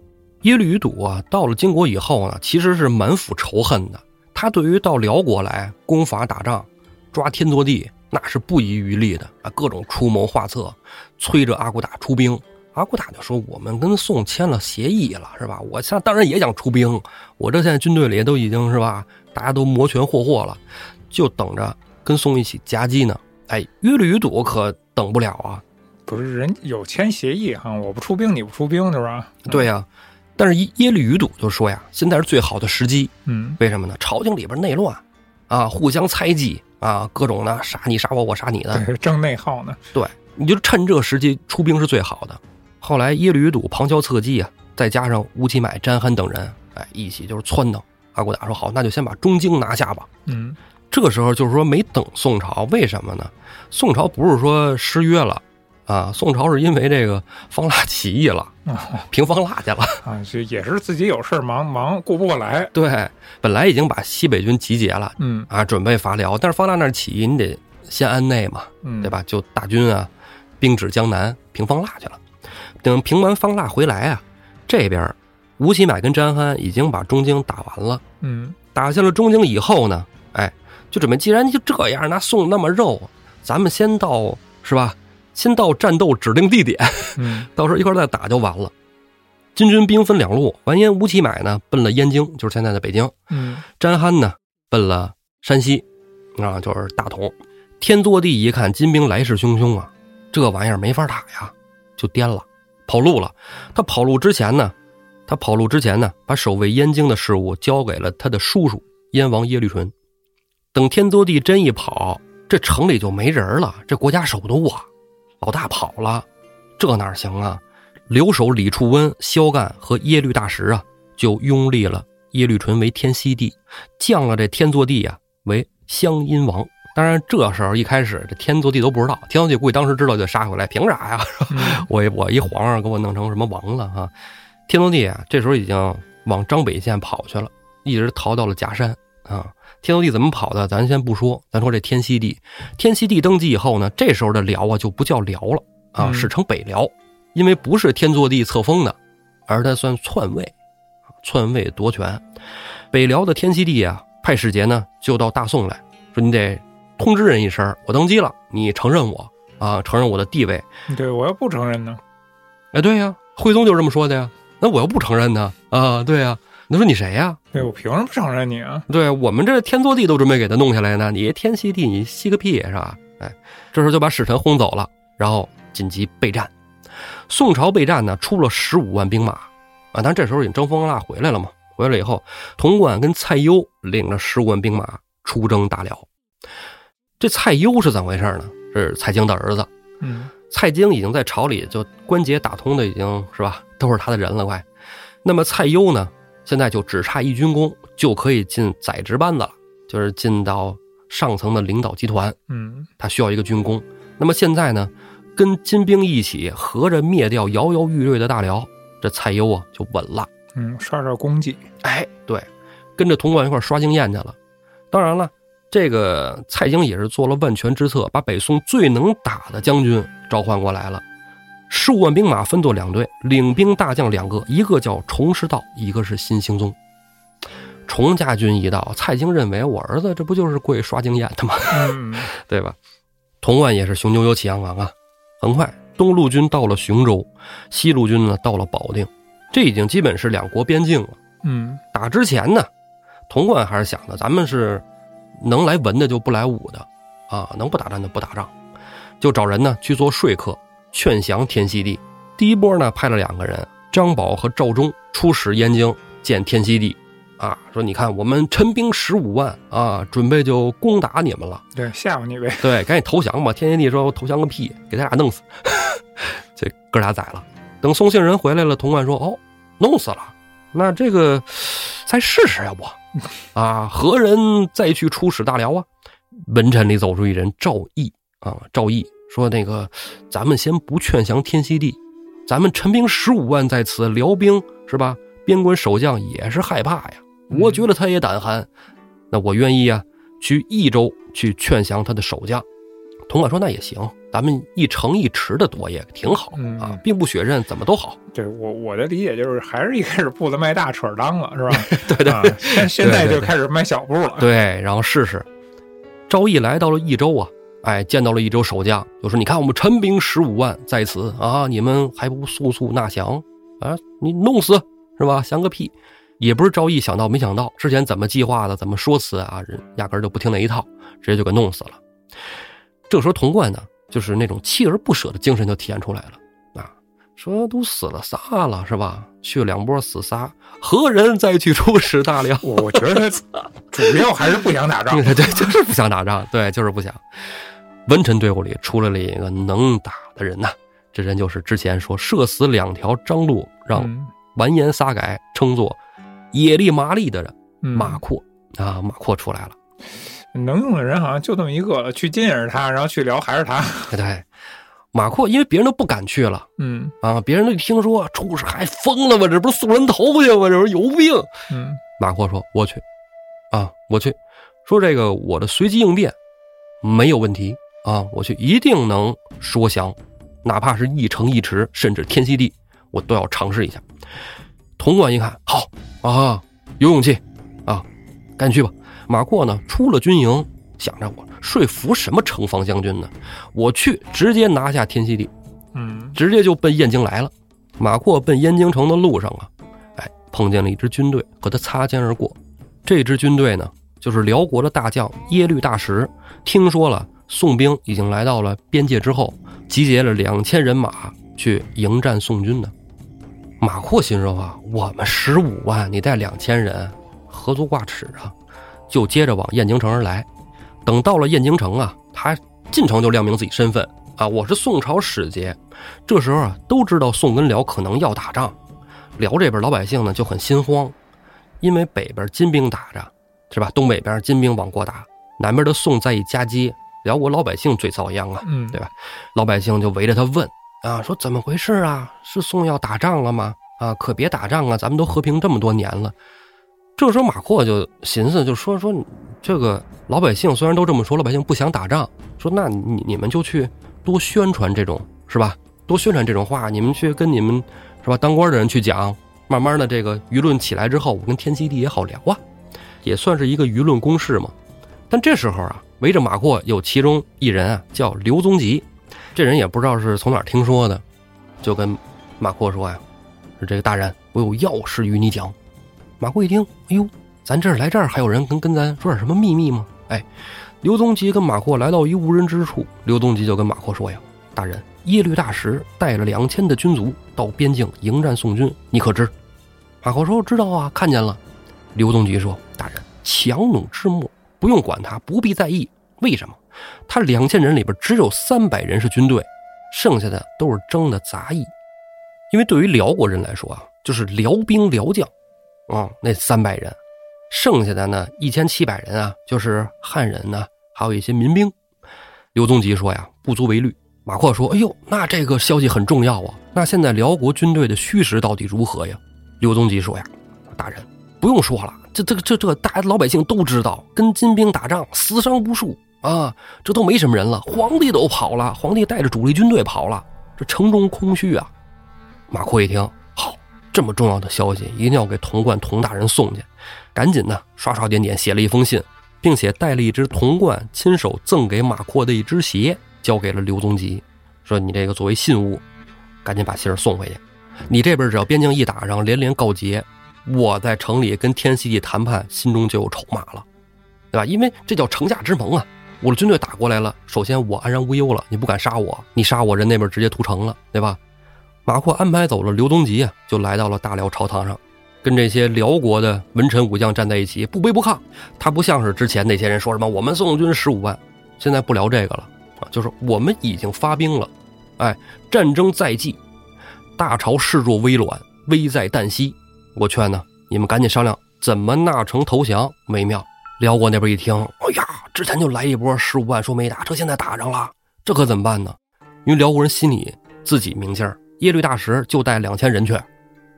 耶律余睹啊，到了金国以后呢，其实是满腹仇恨的。他对于到辽国来攻伐打仗、抓天祚帝，那是不遗余力的啊，各种出谋划策，催着阿骨打出兵。阿骨打就说：“我们跟宋签了协议了，是吧？我现在当然也想出兵，我这现在军队里都已经是吧，大家都摩拳霍霍了，就等着跟宋一起夹击呢。哎，耶律余睹可等不了啊，不是人有签协议哈，我不出兵你不出兵是吧？对呀、但是耶律余睹就说呀，现在是最好的时机，嗯为什么呢？朝廷里边内乱，啊，互相猜忌啊，各种的杀你杀我，我杀你的，对，正内耗呢。对，你就趁这时机出兵是最好的。后来耶律余睹旁敲侧击啊，再加上吴乞买、詹憨等人，哎，一起就是撺掇阿骨打说好，那就先把中京拿下吧。嗯这个时候就是说没等宋朝，为什么呢？宋朝不是说失约了啊，宋朝是因为这个方腊起义了，啊 平方腊去了。啊，这也是自己有事儿忙忙顾不过来。对，本来已经把西北军集结了嗯啊，准备伐辽，但是方腊那儿起义，你得先安内嘛，嗯，对？吧？就大军啊，兵指江南，平方腊去了。等平完方腊回来啊，这边吴乞买跟詹憨已经把中京打完了。嗯打下了中京以后呢，哎，就准备，既然就这样，那送那么肉，咱们先到是吧？先到战斗指定地点，嗯 到时候一块儿再打就完了。金军兵分两路，完颜吴乞买呢奔了燕京，就是现在的北京；嗯 詹憨呢奔了山西，啊，就是大同。天祚帝一看金兵来势汹汹啊，这玩意儿没法打呀，就颠了，跑路了。他跑路之前呢，他跑路之前呢，把守卫燕京的事务交给了他的叔叔燕王耶律纯。等天祚帝真一跑，这城里就没人了，这国家首都啊，老大跑了，这哪行啊？留守李处温、萧干和耶律大石啊，就拥立了耶律淳为天熙帝，降了这天祚帝啊为湘阴王。当然，这时候一开始这天祚帝都不知道，天祚帝估计当时知道就杀回来，凭啥呀？嗯 我我一皇上给我弄成什么王了哈？天祚帝啊，这时候已经往张北县跑去了，一直逃到了夹山啊。天祚帝怎么跑的，咱先不说，咱说这天祚帝。天祚帝登基以后呢，这时候的辽啊就不叫辽了啊，嗯史称北辽，因为不是天祚帝册封的，而他算篡位，篡位夺权。北辽的天祚帝啊，派使节呢就到大宋来说，你得通知人一声，我登基了，你承认我啊，承认我的地位。对我要不承认呢？哎，对呀，徽宗就这么说的呀。那我要不承认呢？啊，对呀。你说你谁呀？对我凭什么承认你啊？对我们这天作地都准备给他弄下来呢，你天吸地你吸个屁是吧？哎，这时候就把使臣轰走了，然后紧急备战。宋朝备战呢，出了十五万兵马啊，但这时候已经征风腊回来了嘛。回来以后，童贯跟蔡攸领着十五万兵马出征大辽。这蔡攸是怎么回事呢？是蔡京的儿子。嗯蔡京已经在朝里就关节打通的，已经是吧，都是他的人了，快。那么蔡攸呢，现在就只差一军功，就可以进宰执班子了，就是进到上层的领导集团。嗯他需要一个军功。那么现在呢，跟金兵一起合着灭掉摇摇欲坠的大辽，这蔡攸啊就稳了。嗯，刷刷功绩。哎，对，跟着童贯一块刷经验去了。当然了，这个蔡京也是做了万全之策，把北宋最能打的将军召唤过来了。十五万兵马分作两队，领兵大将两个，一个叫崇师道，一个是新兴宗。崇家军一到，蔡京认为我儿子这不就是过去刷经验的吗？嗯 对吧？童贯也是雄赳赳气昂昂啊。很快，东路军到了雄州，西路军呢到了保定，这已经基本是两国边境了。嗯打之前呢，童贯还是想的，咱们是能来文的就不来武的，啊，能不打仗就不打仗，就找人呢去做说客，劝降天熙帝。第一波呢派了两个人，张宝和赵忠出使燕京见天熙帝，啊，说你看我们陈兵十五万啊，准备就攻打你们了。对，吓唬你呗。对，赶紧投降吧！天熙帝说：“我投降个屁，给他俩弄死。”这哥俩宰了。等送信人回来了，童贯说：“哦，弄死了，那这个再试试要不？啊，何人再去出使大辽啊？”文臣里走出一人，赵毅啊，赵毅说：“那个，咱们先不劝降天熙帝，咱们陈兵十五万在此，辽兵是吧？边关守将也是害怕呀。我觉得他也胆寒，那我愿意啊，去益州去劝降他的守将。”童贯说：“那也行，咱们一城一池的躲也挺好嗯啊，兵不血刃怎么都好。对我我的理解就是，还是一开始步子迈大，扯着当了，是吧？对对啊，现现在就开始迈小步了。对，然后试试。赵毅来到了益州啊，哎，见到了一州守将，就说：“你看我们陈兵十五万在此啊，你们还不速速纳降啊？你弄死是吧？降个屁！也不是赵毅想到没想到，之前怎么计划的，怎么说辞啊，人压根儿就不听那一套，直接就给弄死了。这个时候，童贯呢，就是那种锲而不舍的精神就体现出来了啊，说都死了仨了是吧？去两波死仨，何人再去出使大辽？我我觉得他 主要还是不想打仗。对对，就是不想打仗，对，就是不想。文臣队伍里出来了一个能打的人呐，这人就是之前说射死两条张路，让嗯完颜撒改称作野力麻利的人嗯马扩啊，马阔出来了。能用的人好像就这么一个了，去金也是他，然后去辽还是他。对 对，马阔因为别人都不敢去了嗯啊，别人都一听说出使还疯了吗？这不是送人头去吗？这不是有病？嗯马阔说：“我去，啊，我去。说这个我的随机应变没有问题啊，我去一定能说降，哪怕是一城一池，甚至天西地，我都要尝试一下。”潼关一看，好啊，有勇气啊，赶紧去吧。马扩呢出了军营，想着我说服什么城防将军呢？我去直接拿下天西地。嗯直接就奔燕京来了。马扩奔燕京城的路上啊，哎，碰见了一支军队，和他擦肩而过。这支军队呢，就是辽国的大将耶律大石。听说了宋兵已经来到了边界之后，集结了两千人马去迎战宋军呢。马扩心说啊，我们十五万，你带两千人，何足挂齿啊？就接着往燕京城而来。等到了燕京城啊，他进城就亮明自己身份啊，我是宋朝使节。这时候啊，都知道宋跟辽可能要打仗，辽这边老百姓呢就很心慌，因为北边金兵打着，是吧？东北边金兵往过打，南边的宋再一夹击，辽国老百姓最遭殃啊。嗯，对吧？老百姓就围着他问啊，说怎么回事啊？是宋要打仗了吗？啊，可别打仗啊！咱们都和平这么多年了。这时候马阔就寻思，就说说这个老百姓虽然都这么说，老百姓不想打仗，说那你你们就去多宣传这种是吧？多宣传这种话，你们去跟你们是吧当官的人去讲，慢慢的这个舆论起来之后，我跟天祺帝也好聊啊，也算是一个舆论攻势嘛。但这时候啊，围着马阔有其中一人啊，叫刘宗吉，这人也不知道是从哪儿听说的，就跟马阔说呀：“是这个大人，我有要事与你讲。”马阔一听，哎呦，咱这儿来这儿还有人跟跟咱说点什么秘密吗？哎，刘宗吉跟马阔来到一无人之处，刘宗吉就跟马阔说呀：“大人，耶律大石带了两千的军卒到边境迎战宋军，你可知？”马阔说：“知道啊，看见了。”刘宗吉说：“大人，强弩之末。”不用管他，不必在意。为什么？他两千人里边只有三百人是军队，剩下的都是征的杂役。因为对于辽国人来说啊，就是辽兵辽将，啊，那三百人，剩下的呢一千七百人啊，就是汉人呢，还有一些民兵。刘宗吉说呀，不足为虑。马扩说：“哎呦，那这个消息很重要啊。那现在辽国军队的虚实到底如何呀？”刘宗吉说呀：“大人，不用说了。”这这这这大老百姓都知道，跟金兵打仗死伤无数啊，这都没什么人了。皇帝都跑了，皇帝带着主力军队跑了，这城中空虚啊。马扩一听，好，这么重要的消息，一定要给童贯童大人送去。赶紧呢，刷刷点点写了一封信，并且带了一只童贯亲手赠给马扩的一只鞋，交给了刘宗吉，说你这个作为信物，赶紧把信儿送回去。你这边只要边境一打上，连连告捷。我在城里跟天祺帝谈判，心中就有筹码了，对吧？因为这叫城下之盟啊！我的军队打过来了，首先我安然无忧了，你不敢杀我，你杀我人那边直接屠城了，对吧？马扩安排走了刘宗吉啊，就来到了大辽朝堂上，跟这些辽国的文臣武将站在一起，不卑不亢。他不像是之前那些人说什么我们宋军十五万，现在不聊这个了啊，就是我们已经发兵了，哎，战争在即，大朝势若危卵，危在旦夕。我劝呢，你们赶紧商量怎么纳城投降为妙。辽国那边一听，哎呀，之前就来一波十五万说没打，这现在打上了，这可怎么办呢？因为辽国人心里自己明镜耶律大石就带两千人去，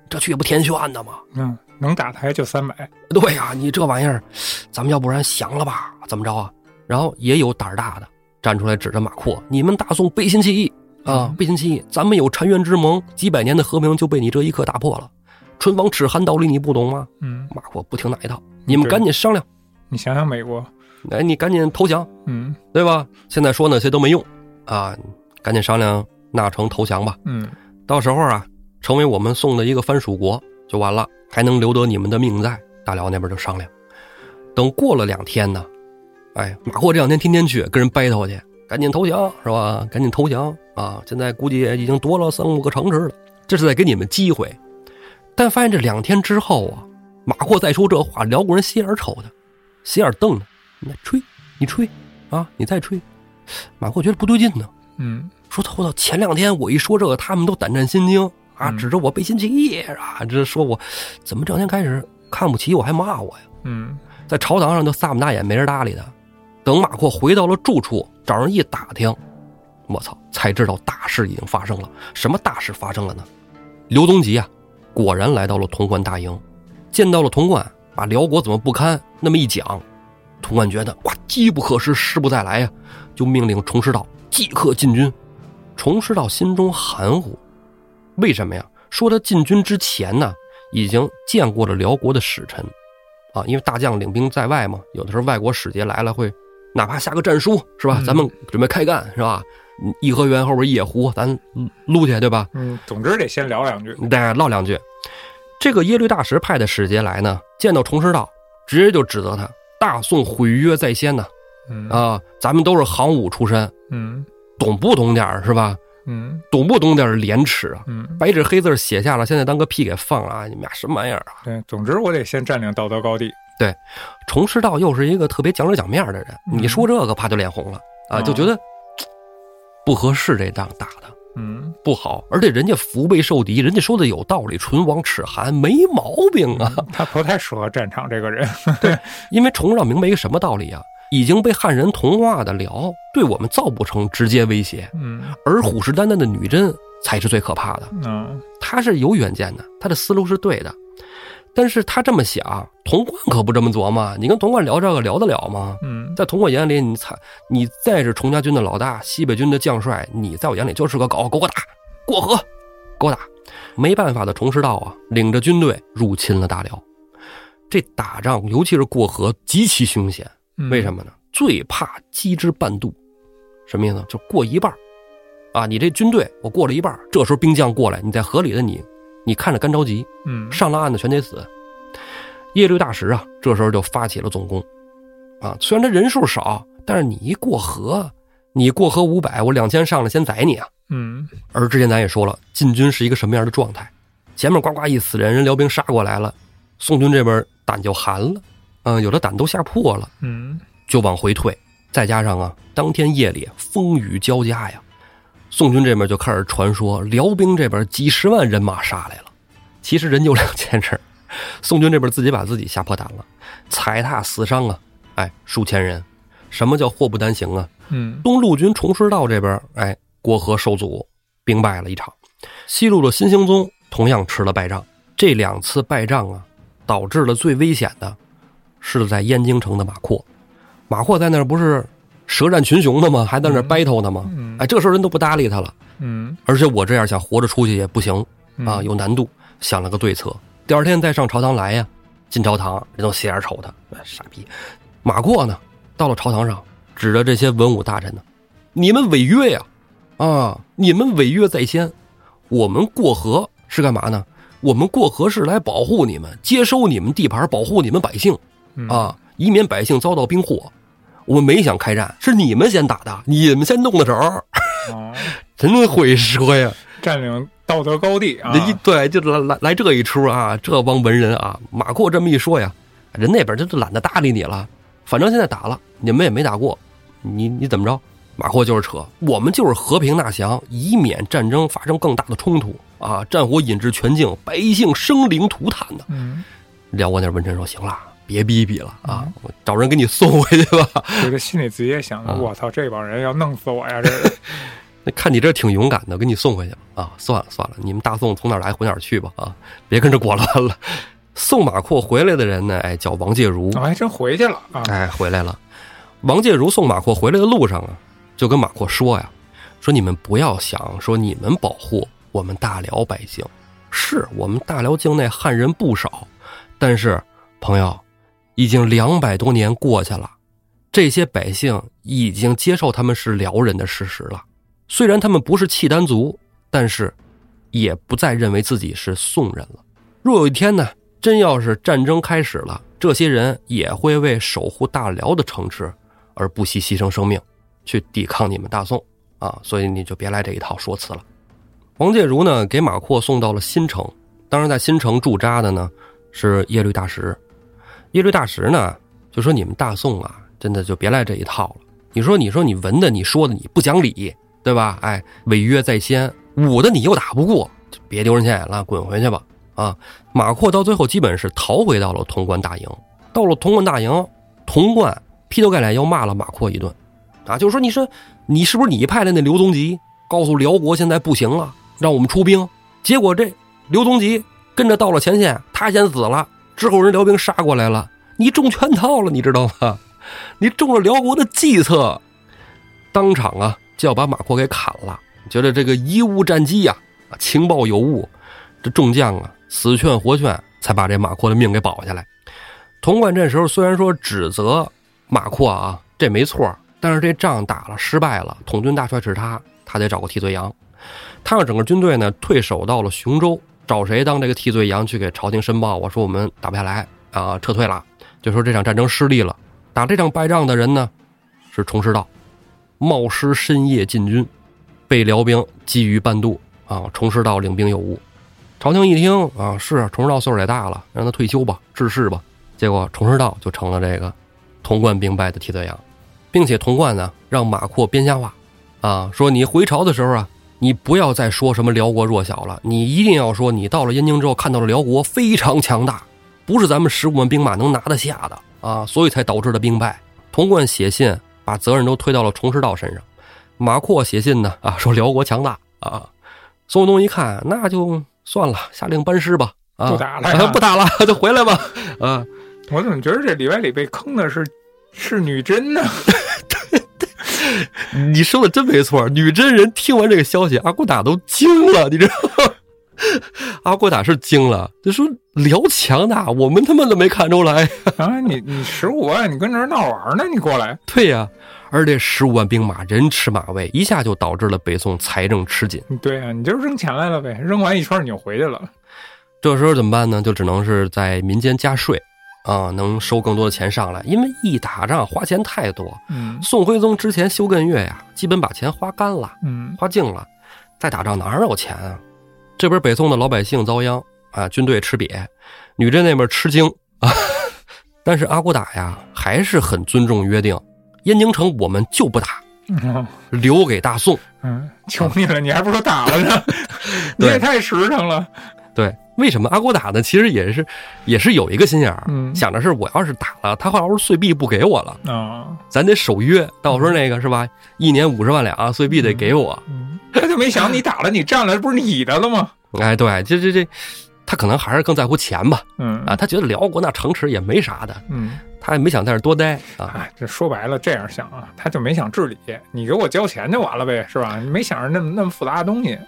这去不天选的吗？嗯，能打台就三百。对呀，你这玩意儿，咱们要不然降了吧？怎么着啊？然后也有胆儿大的站出来指着马扩，你们大宋背信弃义啊，背信弃义！咱们有澶渊之盟，几百年的和平就被你这一刻打破了。唇亡齿寒道理你不懂吗？嗯，马扩不听那一套，你们赶紧商量。你想想美国，哎，你赶紧投降，嗯，对吧？现在说那些都没用啊，赶紧商量纳城投降吧。嗯，到时候啊，成为我们宋的一个藩属国就完了，还能留得你们的命在。大辽那边就商量。等过了两天呢，哎，马扩这两天天天去跟人掰头去，赶紧投降是吧？赶紧投降啊！现在估计已经夺了三五个城池了，这是在给你们机会。但发现这两天之后啊，马阔再说这话，辽国人斜眼瞅他，斜眼瞪他，你吹，你吹，啊，你再吹。马阔觉得不对劲呢，嗯，说我操，前两天我一说这个，他们都胆战心惊啊，指着我背信弃义啊，这说我怎么这两天开始看不起我，还骂我呀？嗯，在朝堂上就撒不大眼，没人搭理他。等马阔回到了住处，找人一打听，我操，才知道大事已经发生了。什么大事发生了呢？刘宗吉啊。果然来到了潼关大营，见到了潼关，把辽国怎么不堪那么一讲，潼关觉得哇，机不可失，失不再来呀，就命令崇师道即刻进军。崇师道心中含糊，为什么呀？说他进军之前呢，已经见过了辽国的使臣，啊，因为大将领兵在外嘛，有的时候外国使节来了会，哪怕下个战书是吧？咱们准备开干是吧？颐和园后边一野湖，咱撸去，对吧？嗯，总之得先聊两句，得唠两句。这个耶律大石派的使节来呢，见到崇师道，直接就指责他大宋毁约在先呢。啊，咱们都是行伍出身，嗯，懂不懂点是吧？嗯，懂不懂点廉耻啊？嗯，白纸黑字写下了，现在当个屁给放了，你们俩什么玩意儿啊？对，总之我得先占领道德高地。对，崇师道又是一个特别讲理讲面的人，你说这个，怕就脸红了啊，就觉得。不合适，这仗打的，嗯，不好。而且人家腹背受敌，人家说的有道理，唇亡齿寒，没毛病啊。他不太适合战场，这个人。对，因为崇师道明白一个什么道理啊？已经被汉人同化的辽，对我们造不成直接威胁。嗯，而虎视眈眈的女真才是最可怕的。嗯，他是有远见的，他的思路是对的。但是他这么想，童贯可不这么琢磨。你跟童贯聊这个聊得了吗？嗯，在童贯眼里，你猜，你再是崇家军的老大，西北军的将帅，你在我眼里就是个狗，给我打，过河，给我打。没办法的，崇师道啊，领着军队入侵了大辽。这打仗，尤其是过河，极其凶险。为什么？么呢？最怕击之半渡，什么意思？就过一半儿啊！你这军队我过了一半儿，这时候兵将过来，你在河里的你，你看着干着急，嗯，上了岸的全得死。耶律大石啊，这时候就发起了总攻，啊，虽然他人数少，但是你一过河，你过河五百，我两千上来先宰你啊！嗯，而之前咱也说了，晋军是一个什么样的状态？前面呱呱一死人，人辽兵杀过来了，宋军这边胆就寒了，嗯，有的胆都吓破了，嗯，就往回退。再加上啊，当天夜里风雨交加呀，宋军这边就开始传说辽兵这边几十万人马杀来了，其实人就两千人。宋军这边自己把自己吓破胆了，踩踏死伤啊，哎，数千人。什么叫祸不单行啊？嗯，东路军崇师道这边，哎，过河受阻，兵败了一场。西路的新兴宗同样吃了败仗。这两次败仗啊，导致了最危险的，是在燕京城的马扩。马扩在那儿不是舌战群雄的吗？还在那儿 battle 呢吗？嗯，哎，这时候人都不搭理他了。嗯，而且我这样想活着出去也不行嗯啊，有难度。想了个对策，第二天再上朝堂来呀。进朝堂，人都斜眼瞅他，傻逼。马过呢，到了朝堂上，指着这些文武大臣呢：“你们违约呀！啊，你们违约在先。我们过河是干嘛呢？我们过河是来保护你们，接收你们地盘，保护你们百姓嗯，啊，以免百姓遭到兵祸。我们没想开战，是你们先打的，你们先动的手，哦，真会说呀！占领道德高地啊这，一对，就来来来这一出啊！这帮文人啊，马阔这么一说呀，人那边就懒得搭理你了。反正现在打了，你们也没打过，你你怎么着？马阔就是扯，我们就是和平纳降，以免战争发生更大的冲突啊！战火引至全境，百姓生灵涂炭的。嗯，辽国那文臣说：“行了，别逼逼了啊，我找人给你送回去吧。我这心里自己也想我操，这帮人要弄死我呀！这，那看你这挺勇敢的，给你送回去啊！算了算了，你们大宋从哪儿来回哪儿去吧啊！别跟着裹乱了。送马扩回来的人呢，哎，叫王介如，我还真回去了啊！哎，回来了。王介如送马扩回来的路上啊，就跟马扩说呀：“说你们不要想说你们保护我们大辽百姓，是我们大辽境内汉人不少，但是朋友，已经两百多年过去了，这些百姓已经接受他们是辽人的事实了。虽然他们不是契丹族，但是也不再认为自己是宋人了。若有一天呢，真要是战争开始了，这些人也会为守护大辽的城池而不惜牺牲生命，去抵抗你们大宋啊！所以你就别来这一套说辞了。王介如呢，给马扩送到了新城，当然在新城驻扎的呢是耶律大石。耶律大石呢就说：“你们大宋啊，真的就别来这一套了。你说，你说你文的，你说的你不讲理，对吧？哎，违约在先，武的你又打不过，就别丢人现眼了，滚回去吧！啊，马扩到最后基本是逃回到了潼关大营。到了潼关大营，潼关劈头盖脸又骂了马扩一顿，啊，就说你说你是不是你派的那刘宗吉，告诉辽国现在不行了，让我们出兵。结果这刘宗吉跟着到了前线，他先死了，之后人辽兵杀过来了，你中圈套了，你知道吗？你中了辽国的计策，当场啊就要把马扩给砍了。觉得这个贻误战机呀、啊，情报有误，这众将啊死劝活劝，才把这马扩的命给保下来。潼关这时候虽然说指责马扩啊，这没错，但是这仗打了失败了，统军大帅是他，他得找个替罪羊。他让整个军队呢退守到了雄州，找谁当这个替罪羊去给朝廷申报？我说我们打不下来啊，撤退了，就说这场战争失利了。打这场败仗的人呢是崇师道，冒失深夜进军，被辽兵击于半渡啊。崇师道领兵有误，朝廷一听啊，是啊崇师道岁数也大了，让他退休吧，致仕吧。结果崇师道就成了这个潼关兵败的替罪羊，并且潼关呢让马扩编瞎话，啊，说你回朝的时候啊，你不要再说什么辽国弱小了，你一定要说你到了燕京之后看到了辽国非常强大，不是咱们十五万兵马能拿得下的啊，所以才导致的兵败。童贯写信把责任都推到了崇师道身上，马扩写信呢啊 说辽国强大啊，宋徽宗一看那就算了，下令班师吧啊，不打了呀 不打了，就回来吧，啊，我怎么觉得这里外里被坑的是是女真呢？你说的真没错，女真人听完这个消息，阿骨打都惊了，你知道吗？阿骨打是惊了，就说辽强大，我们他妈都没看出来。啊，你你十五万，你跟这儿闹玩呢？你过来，对呀、而这十五万兵马人吃马喂，一下就导致了北宋财政吃紧。对啊，你就扔钱来了呗，扔完一圈你就回去了。这时候怎么办呢？就只能是在民间加税，啊，能收更多的钱上来。因为一打仗花钱太多，嗯宋徽宗之前修艮岳呀，基本把钱花干了。嗯花净了，再打仗哪有钱啊？这边北宋的老百姓遭殃啊，军队吃瘪，女真那边吃惊啊。但是阿骨打呀，还是很尊重约定，燕京城我们就不打，嗯留给大宋。嗯，求你了，你还不如打了呢？你也太实诚了。对，为什么阿骨打呢？其实也是，也是有一个心眼儿，嗯想着是我要是打了，他要是岁币不给我了，啊，咱得守约，到时候那个是吧？一年五十万两岁币得给我。嗯，他就没想你打了，你占了，不是你的了吗？哎，对，这这这，他可能还是更在乎钱吧？嗯啊，他觉得辽国那城池也没啥的，嗯，他也没想在这儿多待啊。哎，这说白了这样想啊，他就没想治理，你给我交钱就完了呗，是吧？你没想着那么那么复杂的东西。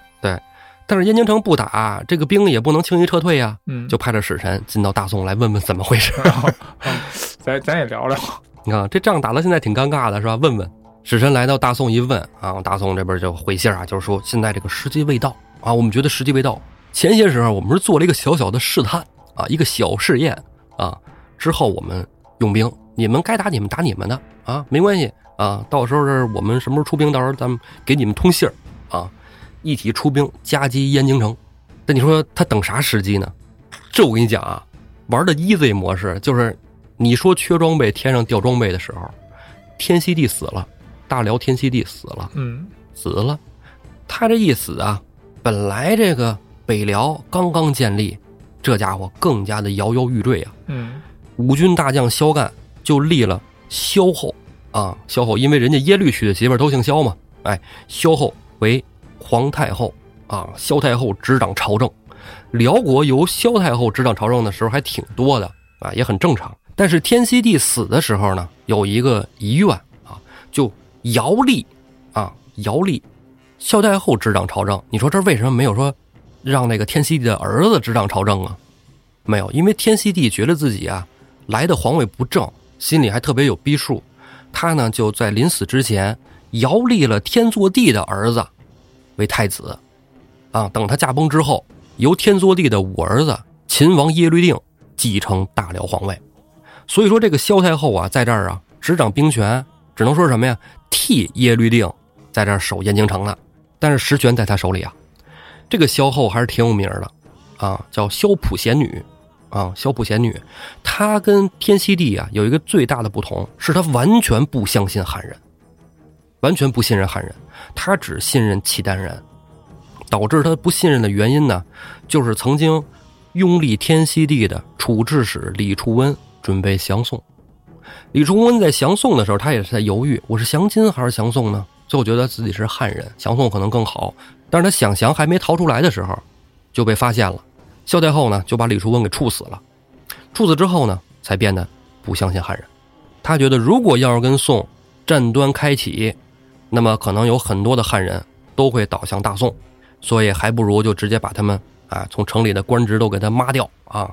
但是燕京城不打，这个兵也不能轻易撤退呀、嗯，就派着使臣进到大宋来问问怎么回事。嗯咱咱也聊聊。你看这仗打到现在挺尴尬的，是吧？问问使臣来到大宋一问啊，大宋这边就回信啊，就是说现在这个时机未到啊，我们觉得时机未到。前些时候我们是做了一个小小的试探啊，一个小试验啊，之后我们用兵，你们该打你们打你们的啊，没关系啊，到时候是我们什么时候出兵，到时候咱们给你们通信儿啊，一起出兵夹击燕京城。那你说他等啥时机呢？这我跟你讲啊，玩的 easy 模式就是，你说缺装备，天上掉装备的时候，天熙帝死了，大辽天熙帝死了，嗯死了，他这一死啊，本来这个北辽刚刚建立，这家伙更加的摇摇欲坠啊。嗯五军大将萧干就立了萧后啊，萧后因为人家耶律娶的媳妇儿都姓萧嘛，哎，萧后为皇太后啊，萧太后执掌朝政。辽国由萧太后执掌朝政的时候还挺多的啊，也很正常。但是天熙帝死的时候呢，有一个遗愿啊，就姚立啊，姚立萧太后执掌朝政。你说这为什么没有说让那个天熙帝的儿子执掌朝政啊？没有，因为天熙帝觉得自己啊来的皇位不正，心里还特别有逼数，他呢就在临死之前遥立了天祚帝的儿子为太子，啊，等他驾崩之后，由天祚帝的五儿子秦王耶律定继承大辽皇位。所以说，这个萧太后啊，在这儿啊执掌兵权，只能说什么呀？替耶律定在这儿守燕京城了，但是实权在他手里啊。这个萧后还是挺有名的，啊，叫萧普贤女。啊，萧普贤女，她跟天熙帝啊有一个最大的不同，是她完全不相信汉人，完全不信任汉人，他只信任契丹人。导致他不信任的原因呢，就是曾经拥立天熙帝的处置使李处温准备降宋。李处温在降宋的时候，他也是在犹豫，我是降金还是降宋呢？最后觉得自己是汉人，降宋可能更好。但是他想降还没逃出来的时候，就被发现了。萧太后呢，就把李处温给处死了。处死之后呢，才变得不相信汉人。他觉得，如果要是跟宋战端开启，那么可能有很多的汉人都会倒向大宋，所以还不如就直接把他们啊从城里的官职都给他抹掉啊，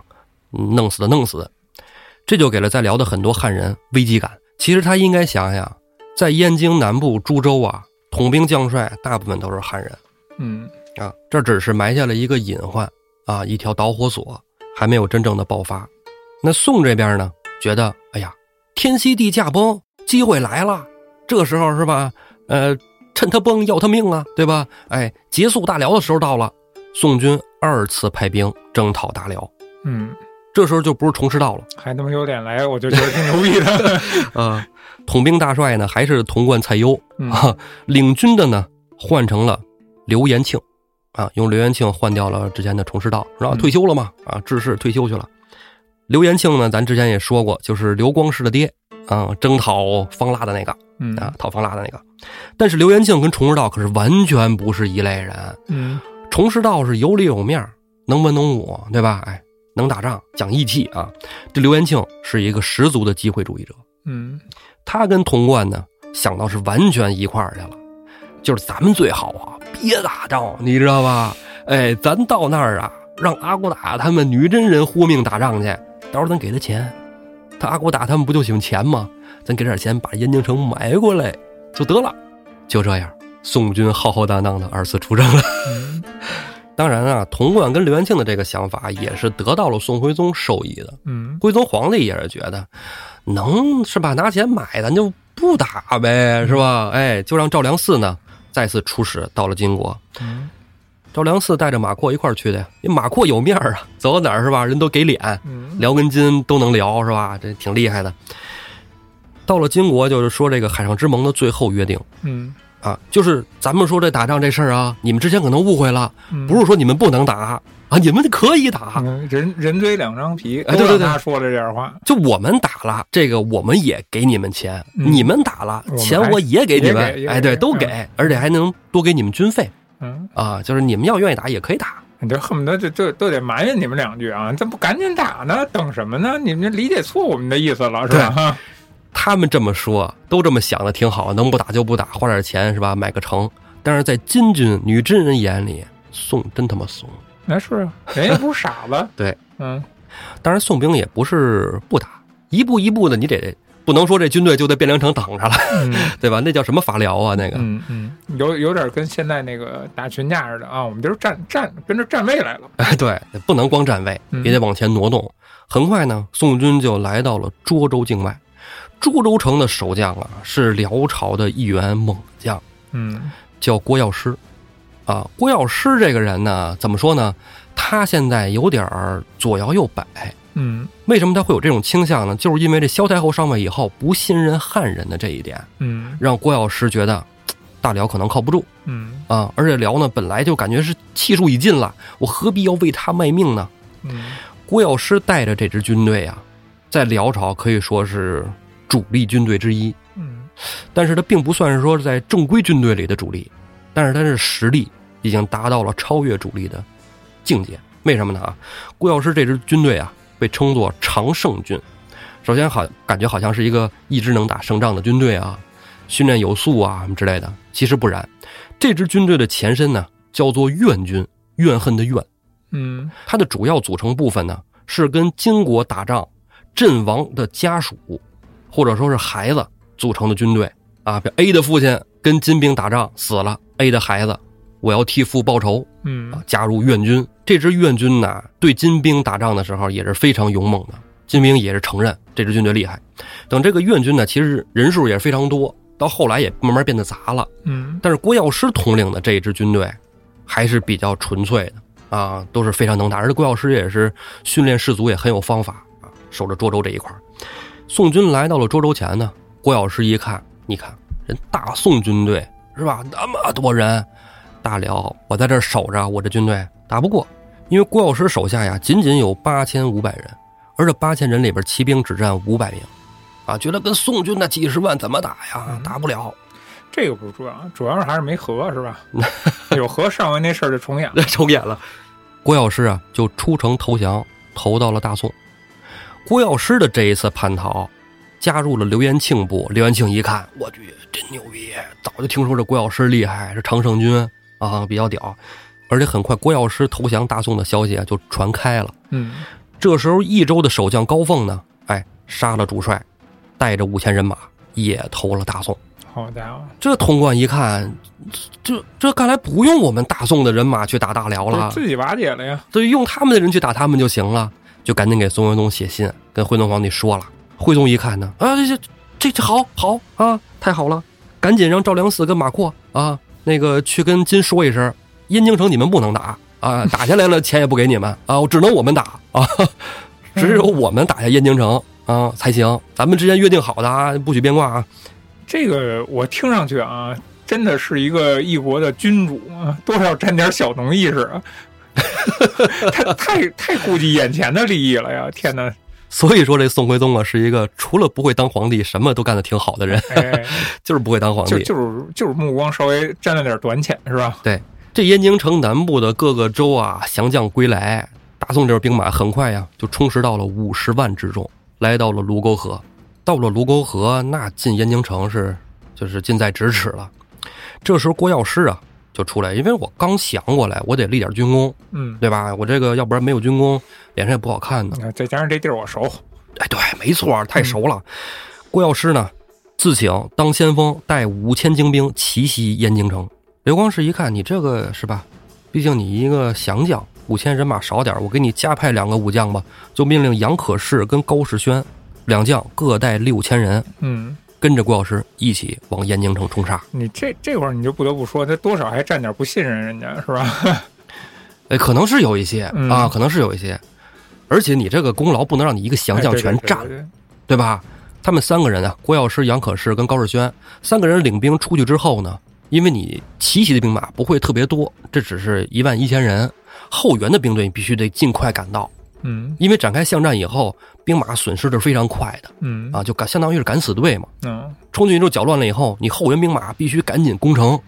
弄死的弄死。这就给了在辽的很多汉人危机感。其实他应该想想，在燕京南部株洲啊，统兵将帅大部分都是汉人。嗯啊，这只是埋下了一个隐患啊，一条导火索，还没有真正的爆发。那宋这边呢，觉得哎呀，天熙帝驾崩，机会来了，这时候是吧？呃，趁他崩要他命啊，对吧？哎，结束大辽的时候到了，宋军二次派兵征讨大辽，嗯，这时候就不是崇师道了还他妈有脸来，我就觉得挺牛逼的。啊，统兵大帅呢还是潼关蔡攸嗯啊，领军的呢换成了刘延庆，啊，用刘延庆换掉了之前的崇师道，然后嗯退休了嘛，啊，致仕退休去了。刘延庆呢，咱之前也说过，就是刘光世的爹，啊，征讨方腊的那个嗯啊，讨方腊的那个。但是刘延庆跟崇师道可是完全不是一类人，嗯崇师道是有里有面能文能武，对吧？哎，能打仗，讲义气啊。这刘元庆是一个十足的机会主义者，嗯他跟童贯呢想到是完全一块儿去了，就是咱们最好啊，别打仗，你知道吧？哎，咱到那儿啊，让阿骨打他们女真人豁命打仗去，到时候咱给他钱，他阿骨打他们不就喜欢钱吗？咱给点钱把燕京城买过来就得了。就这样，宋军浩浩荡荡的二次出征了。嗯当然啊，童贯跟刘元庆的这个想法也是得到了宋徽宗授意的。嗯徽宗皇帝也是觉得，能是吧？拿钱买，咱就不打呗，是吧？哎，就让赵良嗣呢再次出使到了金国。嗯赵良嗣带着马扩一块儿去的，因为马扩有面儿啊，走到哪儿是吧？人都给脸，嗯。聊跟金都能聊，是吧？这挺厉害的。到了金国，就是说这个海上之盟的最后约定。嗯。啊，就是咱们说这打仗这事儿啊，你们之前可能误会了，嗯，不是说你们不能打啊，你们可以打，嗯人人追两张皮，哎对对对。说了这点话，就我们打了，这个我们也给你们钱，嗯。你们打了钱我也给你们哎，对，都嗯。给，而且还能多给你们军费嗯，啊，就是你们要愿意打也可以打。你这恨不得就就都得埋怨你们两句啊！这不赶紧打呢？等什么呢？你们理解错我们的意思了是吧？他们这么说，都这么想的挺好，能不打就不打，花点钱是吧？买个城。但是在金军女真人眼里，宋真他妈怂。那是啊，人也不是傻子。对，嗯当然，宋兵也不是不打，一步一步的，你得不能说这军队就在汴梁城等着了，嗯 对吧？那叫什么法辽啊？那个，嗯嗯，有有点跟现在那个打群架似的啊，我们就是站站跟着站位来了。哎，对，不能光站位，嗯也得往前挪动。很快呢，宋军就来到了涿州境外。涿州城的守将啊，是辽朝的一员猛将，嗯叫郭药师。啊，郭药师这个人呢，怎么说呢？他现在有点儿左摇右摆。嗯为什么他会有这种倾向呢？就是因为这萧太后上位以后不信任汉人的这一点，嗯让郭药师觉得大辽可能靠不住嗯啊。而且辽呢，本来就感觉是气数已尽了，我何必要为他卖命呢？嗯郭药师带着这支军队啊，在辽朝可以说是主力军队之一，嗯但是他并不算是说在正规军队里的主力，但是他是实力已经达到了超越主力的境界。为什么呢？啊，郭药师这支军队啊，被称作常胜军。首先好，感觉好像是一个一直能打胜仗的军队啊，训练有素啊什么之类的。其实不然，这支军队的前身呢叫做怨军，怨恨的怨。嗯它的主要组成部分呢，是跟金国打仗阵亡的家属，或者说是孩子组成的军队啊。比如 A 的父亲跟金兵打仗死了，A 的孩子，我要替父报仇嗯啊，加入怨军。这支怨军呢，对金兵打仗的时候也是非常勇猛的，金兵也是承认这支军队厉害。等这个怨军呢，其实人数也非常多，到后来也慢慢变得杂了。嗯但是郭药师统领的这一支军队还是比较纯粹的啊，都是非常能打。而且郭药师也是训练士卒也很有方法啊，守着涿州这一块儿宋军来到了涿州前呢，郭药师一看，你看人大宋军队是吧？那么多人，大辽我在这儿守着，我这军队打不过，因为郭药师手下呀仅仅有八千五百人，而这八千人里边骑兵只占五百名，啊，觉得跟宋军那几十万怎么打呀？打不了。这个不是主要，主要是还是没和是吧？有和上回那事儿就重演了。重演了。郭药师啊，就出城投降，投到了大宋。郭药师的这一次叛逃，加入了刘延庆部。刘延庆一看，我去，真牛逼！早就听说这郭药师厉害，是常胜军啊，比较屌。而且很快，郭药师投降大宋的消息啊就传开了。嗯这时候，益州的守将高凤呢，哎，杀了主帅，带着五千人马也投了大宋。好家伙，这潼关一看，这这看来不用我们大宋的人马去打大辽了，自己瓦解了呀。所以用他们的人去打他们就行了，就赶紧给宋徽宗写信，跟徽宗皇帝说了。徽宗一看呢，啊，这这这这好好啊，太好了，赶紧让赵良嗣跟马扩啊，那个去跟金说一声，燕京城你们不能打啊，打下来了钱也不给你们啊，只能我们打啊，只有我们打下燕京城啊才行，咱们之前约定好的啊，不许变卦啊。这个我听上去啊，真的是一个一国的君主啊，多少沾点小农意识啊。太太太顾及眼前的利益了呀！天哪，所以说这宋徽宗啊，是一个除了不会当皇帝，什么都干得挺好的人，哎，就是不会当皇帝。就就是就是目光稍微沾了点短浅，是吧？对这燕京城南部的各个州啊，降将归来，大宋这兵马很快呀就充实到了五十万之众，来到了卢沟河。到了卢沟河，那进燕京城是就是近在咫尺了。这时候郭药师啊就出来，因为我刚降过来，我得立点军功，嗯，对吧？我这个要不然没有军功，脸上也不好看呢。再加上这地儿我熟，哎，对，没错，太熟了。郭药师呢，自请当先锋，带五千精兵奇袭燕京城。刘光世一看，你这个是吧？毕竟你一个降将，五千人马少点，我给你加派两个武将吧。就命令杨可士跟高士轩两将各带六千人，嗯，跟着郭药师一起往燕京城冲杀。你这这会儿你就不得不说，他多少还占点不信任人家是吧？哎，可能是有一些、嗯啊，可能是有一些。而且你这个功劳不能让你一个降将全占，对对对对吧？他们三个人啊，郭药师、杨可士跟高世轩三个人领兵出去之后呢，因为你奇袭的兵马不会特别多，这只是一万一千人，后援的兵队你必须得尽快赶到，嗯因为展开巷战以后，兵马损失是非常快的嗯啊，就赶相当于是敢死队嘛。嗯冲进去之后搅乱了以后，你后援兵马必须赶紧攻城。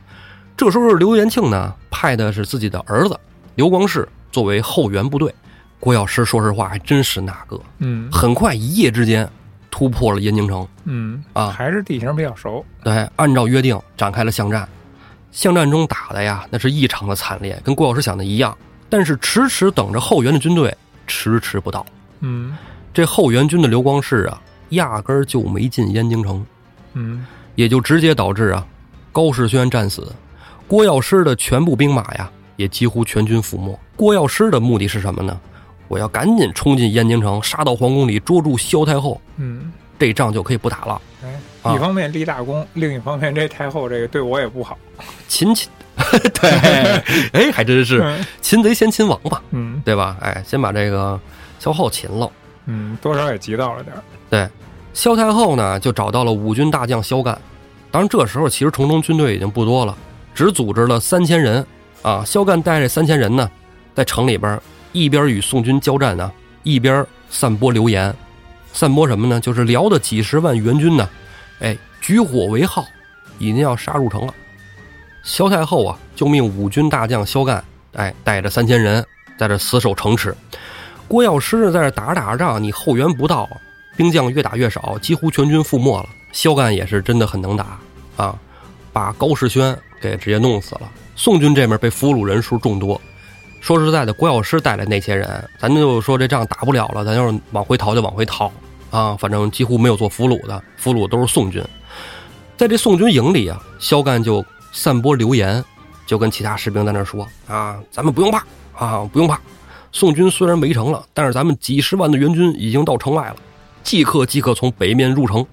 这时候刘元庆呢派的是自己的儿子刘光世作为后援部队。郭药师说实话还真是那个，嗯很快一夜之间突破了燕京城。嗯啊还是地形比较熟，对，按照约定展开了巷战。巷战中打的呀，那是异常的惨烈，跟郭药师想的一样。但是迟迟等着后援的军队，迟迟不到。嗯这后援军的刘光世啊，压根儿就没进燕京城。嗯也就直接导致啊，高士轩战死，郭药师的全部兵马呀，也几乎全军覆没。郭药师的目的是什么呢？我要赶紧冲进燕京城，杀到皇宫里，捉住萧太后，嗯，这仗就可以不打了。哎，啊一方面立大功，另一方面这太后这个对我也不好，擒擒，对，哎，还真是嗯擒贼先擒王吧，嗯对吧？哎，先把这个萧后擒了。嗯，多少也急到了点儿，对，萧太后呢就找到了五军大将萧干。当然，这时候其实城中军队已经不多了，只组织了三千人。啊，萧干带着三千人呢，在城里边一边与宋军交战呢，一边散播流言。散播什么呢？就是辽的几十万援军呢，哎，举火为号，已经要杀入城了。萧太后啊，就命五军大将萧干，哎，带着三千人在这死守城池。郭药师，在这打着打着仗，你后援不到，兵将越打越少，几乎全军覆没了。萧干也是真的很能打啊，把高士轩给直接弄死了。宋军这面被俘虏人数众多，说实在的，郭药师带来那些人，咱就说这仗打不了了，咱就是往回逃就往回逃啊，反正几乎没有做俘虏的，俘虏都是宋军。在这宋军营里啊，萧干就散播流言，就跟其他士兵在那说啊，咱们不用怕啊，不用怕。宋军虽然围城了，但是咱们几十万的援军已经到城外了，即刻即刻从北面入城，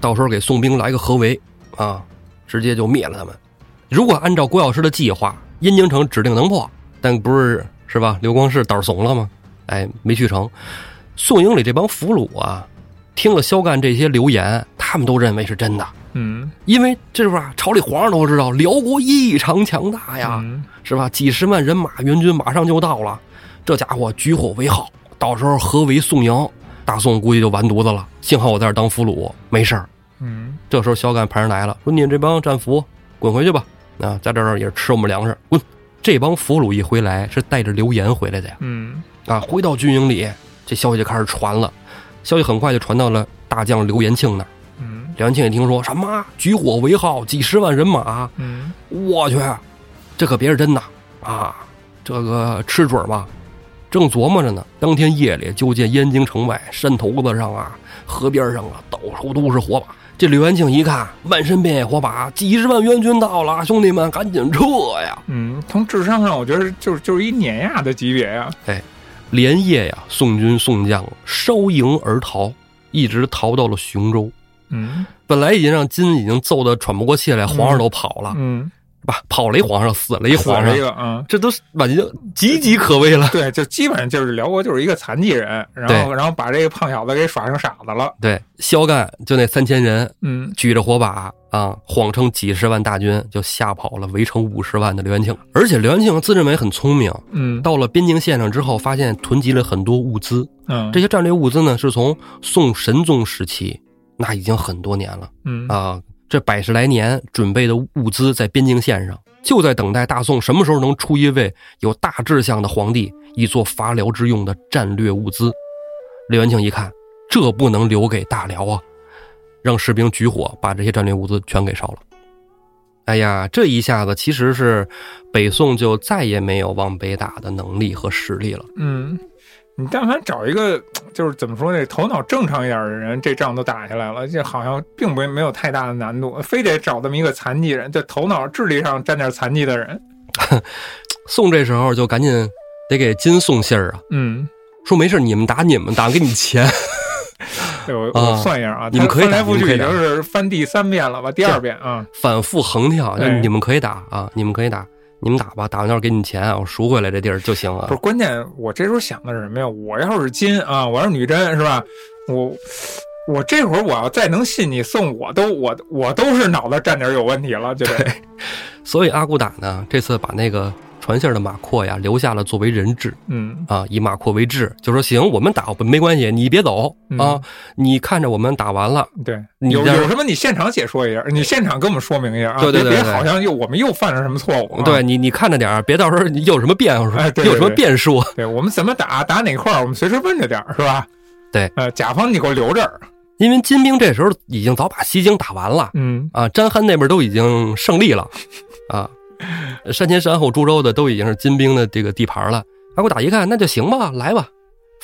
到时候给宋兵来个合围啊，直接就灭了他们。如果按照郭药师的计划，燕京城指定能破，但不是是吧？刘光世胆儿怂了吗？哎，没去成。宋营里这帮俘虏啊，听了萧干这些流言，他们都认为是真的，嗯因为这是吧？朝里皇上都知道辽国异常强大呀，嗯是吧？几十万人马援军马上就到了，这家伙举火为号，到时候合围宋营，大宋估计就完犊子了。幸好我在这儿当俘虏，没事儿。嗯这时候萧干派人来了，说：“你们这帮战俘滚回去吧！啊，在这儿也是吃我们粮食，滚！”这帮俘虏一回来是带着流言回来的呀，嗯啊，回到军营里，这消息就开始传了，消息很快就传到了大将刘延庆那儿。嗯刘延庆也听说什么举火为号，几十万人马，嗯我去，这可别是真的啊！这个吃准吧？正琢磨着呢，当天夜里就见燕京城外山头子上啊、河边上啊，到处都是火把。这刘元庆一看，满身遍野火把，几十万援军到了，兄弟们赶紧撤呀！嗯，从智商上我觉得就是就是一碾压的级别呀，哎连夜呀，宋军宋将烧营而逃，一直逃到了雄州。嗯本来已经让金已经揍得喘不过气来，皇上都跑了，嗯，是吧？跑了一皇上，死了一皇上死了一，个啊。这都是晚就岌岌可危了。对，就基本上就是辽国就是一个残疾人，然后然后把这个胖小子给耍成傻子了。对，萧干就那三千人嗯举着火把啊，谎称几十万大军就吓跑了围城五十万的刘元庆。而且刘元庆自认为很聪明，嗯到了边境线上之后，发现囤积了很多物资。嗯这些战略物资呢，是从宋神宗时期，那已经很多年了嗯啊。这百十来年准备的物资在边境线上就在等待大宋什么时候能出一位有大志向的皇帝，以做伐辽之用的战略物资。李元庆一看，这不能留给大辽啊，让士兵举火把这些战略物资全给烧了。哎呀，这一下子其实是北宋就再也没有往北打的能力和实力了。嗯，你但凡找一个，就是怎么说呢，头脑正常一点的人，这仗都打下来了，这好像并不没有太大的难度，非得找这么一个残疾人，就头脑智力上沾点残疾的人。宋这时候就赶紧得给金送信儿啊，嗯，说没事，你们打你们打，给你钱。对我啊我算一下啊，你们可以翻来覆去已打你们可以打经是翻第三遍了吧？第二遍啊，反复横跳，对你们可以打啊，你们可以打，你们打吧，打完之后给你钱啊，我赎回来这地儿就行了不是。关键，我这时候想的是什么呀？我要是金啊，我要是女真是吧？我我这会儿我要再能信你送，我都我我都是脑子站点有问题了，就得 所以阿骨打呢，这次把那个传信的马阔呀留下了作为人质嗯。啊，以马阔为质，就说行，我们打没关系，你别走嗯。啊，你看着我们打完了，对，有有什么你现场解说一下，你现场跟我们说明一下对对对对好像又我们又犯了什么错误、啊，对你你看着点儿，别到时候你有什么变数，哎对对有什么变数，对，我们怎么打打哪块儿，我们随时问着点儿是吧？对，呃，甲方你给我留这儿，因为金兵这时候已经早把西京打完了嗯。啊，詹憨那边都已经胜利了 啊，山前山后株洲的都已经是金兵的这个地盘了。阿骨打一看，那就行吧，来吧，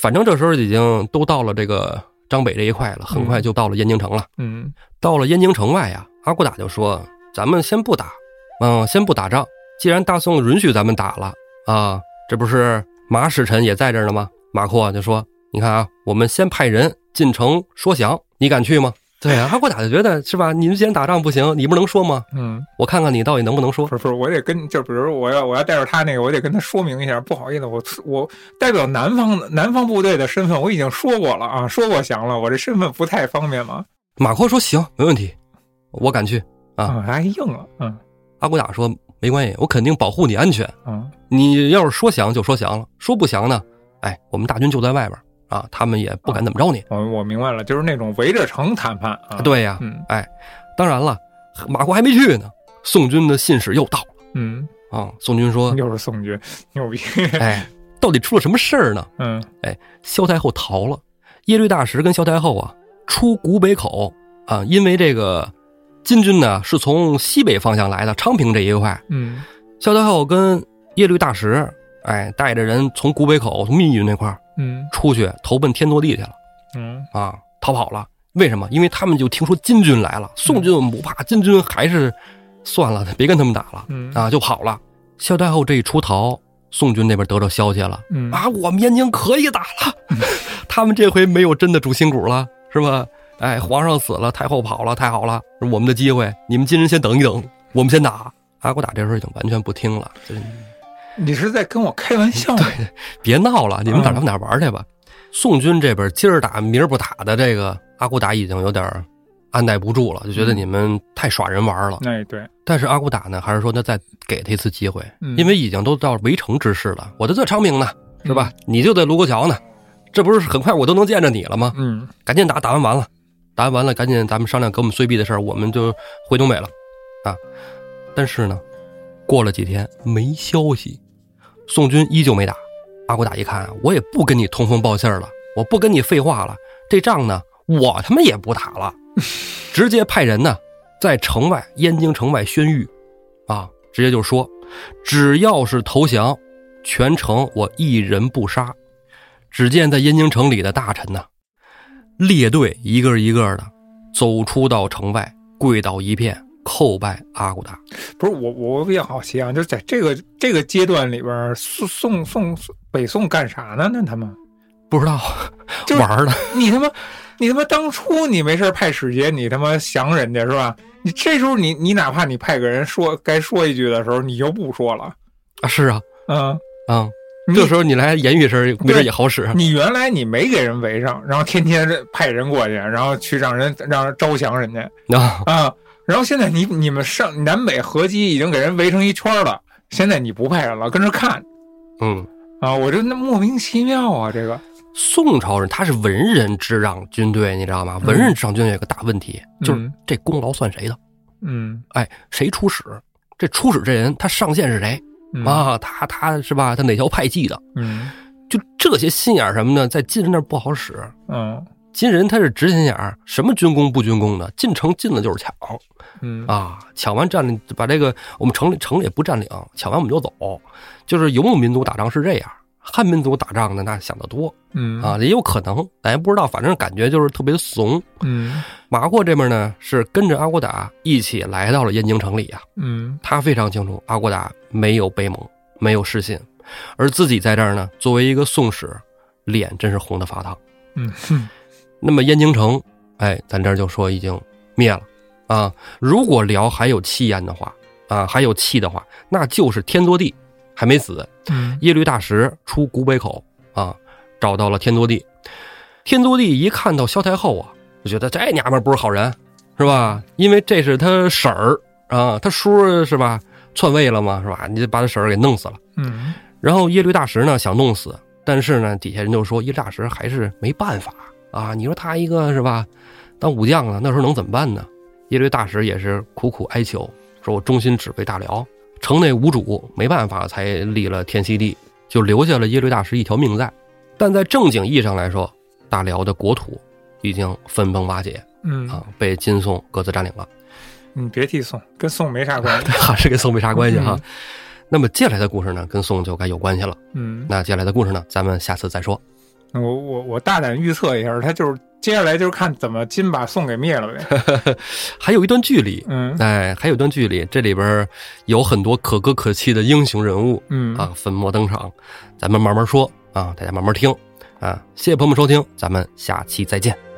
反正这时候已经都到了这个张北这一块了，很快就到了燕京城了。嗯到了燕京城外呀，阿骨打就说：“咱们先不打，嗯，先不打仗。既然大宋允许咱们打了啊，这不是马使臣也在这儿呢吗？”马阔就说：“你看啊，我们先派人进城说降，你敢去吗？”对啊，阿骨打就觉得是吧？你们既然打仗不行，你不能说吗？嗯，我看看你到底能不能说不。是不是，我得跟就比如我要我要带着他那个，我得跟他说明一下，不好意思，我我代表南方的南方部队的身份，我已经说过了啊，说过降了，我这身份不太方便嘛，马阔说：“行，没问题，我敢去。啊啊，还硬了，嗯”阿骨打说：“没关系，我肯定保护你安全。嗯你要是说降就说降了，说不降呢，哎，我们大军就在外边啊，他们也不敢怎么着你。我我明白了，就是那种围着城谈判啊，，对呀，嗯。哎，当然了，马国还没去呢，宋军的信使又到了。嗯，啊。宋军说又是宋军，牛逼，：“ 哎，到底出了什么事儿呢？嗯。哎萧太后逃了，耶律大石跟萧太后啊出古北口啊，因为这个金军呢是从西北方向来的，昌平这一块，嗯。萧太后跟耶律大石哎带着人从古北口从密云那块儿嗯出去投奔天祚帝去了。”嗯啊，逃跑了。为什么？因为他们就听说金军来了，宋军我们不怕，金军还是算了，别跟他们打了嗯啊，就跑了。萧太后这一出逃，宋军那边得到消息了嗯啊，我们燕京可以打了，他们这回没有真的主心骨了，是吧？哎，皇上死了，太后跑了，太好了，我们的机会，你们金人先等一等，我们先打。阿骨打这时候已经完全不听了，就是你是在跟我开玩笑吗？别闹了，你们哪哪玩去吧。宋军这边今儿打明儿不打的，这个阿骨打已经有点按耐不住了，就觉得嗯你们太耍人玩了。哎，对，但是阿骨打呢，还是说他再给他一次机会，嗯因为已经都到围城之势了。我就在昌平呢，是吧？你就在卢沟桥呢，这不是很快我都能见着你了吗？嗯赶紧打，打完完了，打完完了，赶紧咱们商量给我们碎币的事儿，我们就回东北了，啊！但是呢，过了几天没消息，宋军依旧没打。阿骨打一看，我也不跟你通风报信了，我不跟你废话了，这仗呢，我他妈也不打了，直接派人呢，在城外燕京城外宣谕，啊，直接就说，只要是投降，全城我一人不杀。只见在燕京城里的大臣呢，列队一个一个的走出到城外，跪倒一片，叩拜阿骨打。不是我，我比较好奇啊，就在这个这个阶段里边儿，宋宋宋北宋干啥呢？那他们，不知道就玩儿的，你他妈，你他妈当初你没事派使节，你他妈降人家是吧？你这时候你你哪怕你派个人说该说一句的时候，你又不说了，啊，是啊，嗯，啊、你这时候你来言语声，没准也好使。你原来你没给人围上，然后天天派人过去，然后去让人让人招降人家啊，啊，然后现在你你们上南北合击已经给人围成一圈了，现在你不派人了，跟着看嗯，啊，我这那莫名其妙啊，这个，宋朝人他是文人执掌军队，你知道吗？嗯文人执掌军队有个大问题，就是嗯这功劳算谁的？嗯哎，谁出使，这出使这人他上线是谁嗯啊？他他是吧？他哪条派系的？嗯就这些心眼儿什么的，在晋人那儿不好使。嗯金人他是直心眼儿，什么军功不军功的，进城进了就是抢嗯啊！抢完占领，把这个我们城里城里也不占领，抢完我们就走。就是游牧民族打仗是这样，汉民族打仗呢那想得多嗯啊，也有可能，咱也不知道，反正感觉就是特别怂。嗯马过这边呢是跟着阿骨打一起来到了燕京城里啊，嗯他非常清楚阿骨打没有北盟，没有失信，而自己在这儿呢，作为一个宋使，脸真是红的发烫。嗯哼那么燕京城，哎，咱这儿就说已经灭了啊。如果辽还有气焰的话，啊，还有气的话，那就是天祚帝还没死，嗯耶律大石出古北口啊，找到了天祚帝。天祚帝一看到萧太后啊，就觉得这娘们不是好人，是吧？因为这是他婶儿啊，他叔是吧？篡位了嘛，是吧？你就把他婶儿给弄死了。嗯然后耶律大石呢想弄死，但是呢底下人就说耶律大石还是没办法啊。你说他一个是吧，当武将了，那时候能怎么办呢？耶律大石也是苦苦哀求，说我忠心只为大辽，城内无主，没办法才立了天熙帝，就留下了耶律大石一条命在。但在正经意义上来说，大辽的国土已经分崩瓦解嗯啊，被金宋各自占领了。你别提宋，跟宋没啥关系。还是跟宋没啥关系哈。嗯那么接下来的故事呢，跟宋就该有关系了。嗯，那接下来的故事呢，咱们下次再说。我我我大胆预测一下，他就是接下来就是看怎么金把宋给灭了呗。还有一段距离，嗯哎，还有一段距离，这里边有很多可歌可泣的英雄人物嗯啊，粉墨登场，咱们慢慢说啊，大家慢慢听啊。谢谢朋友们收听，咱们下期再见。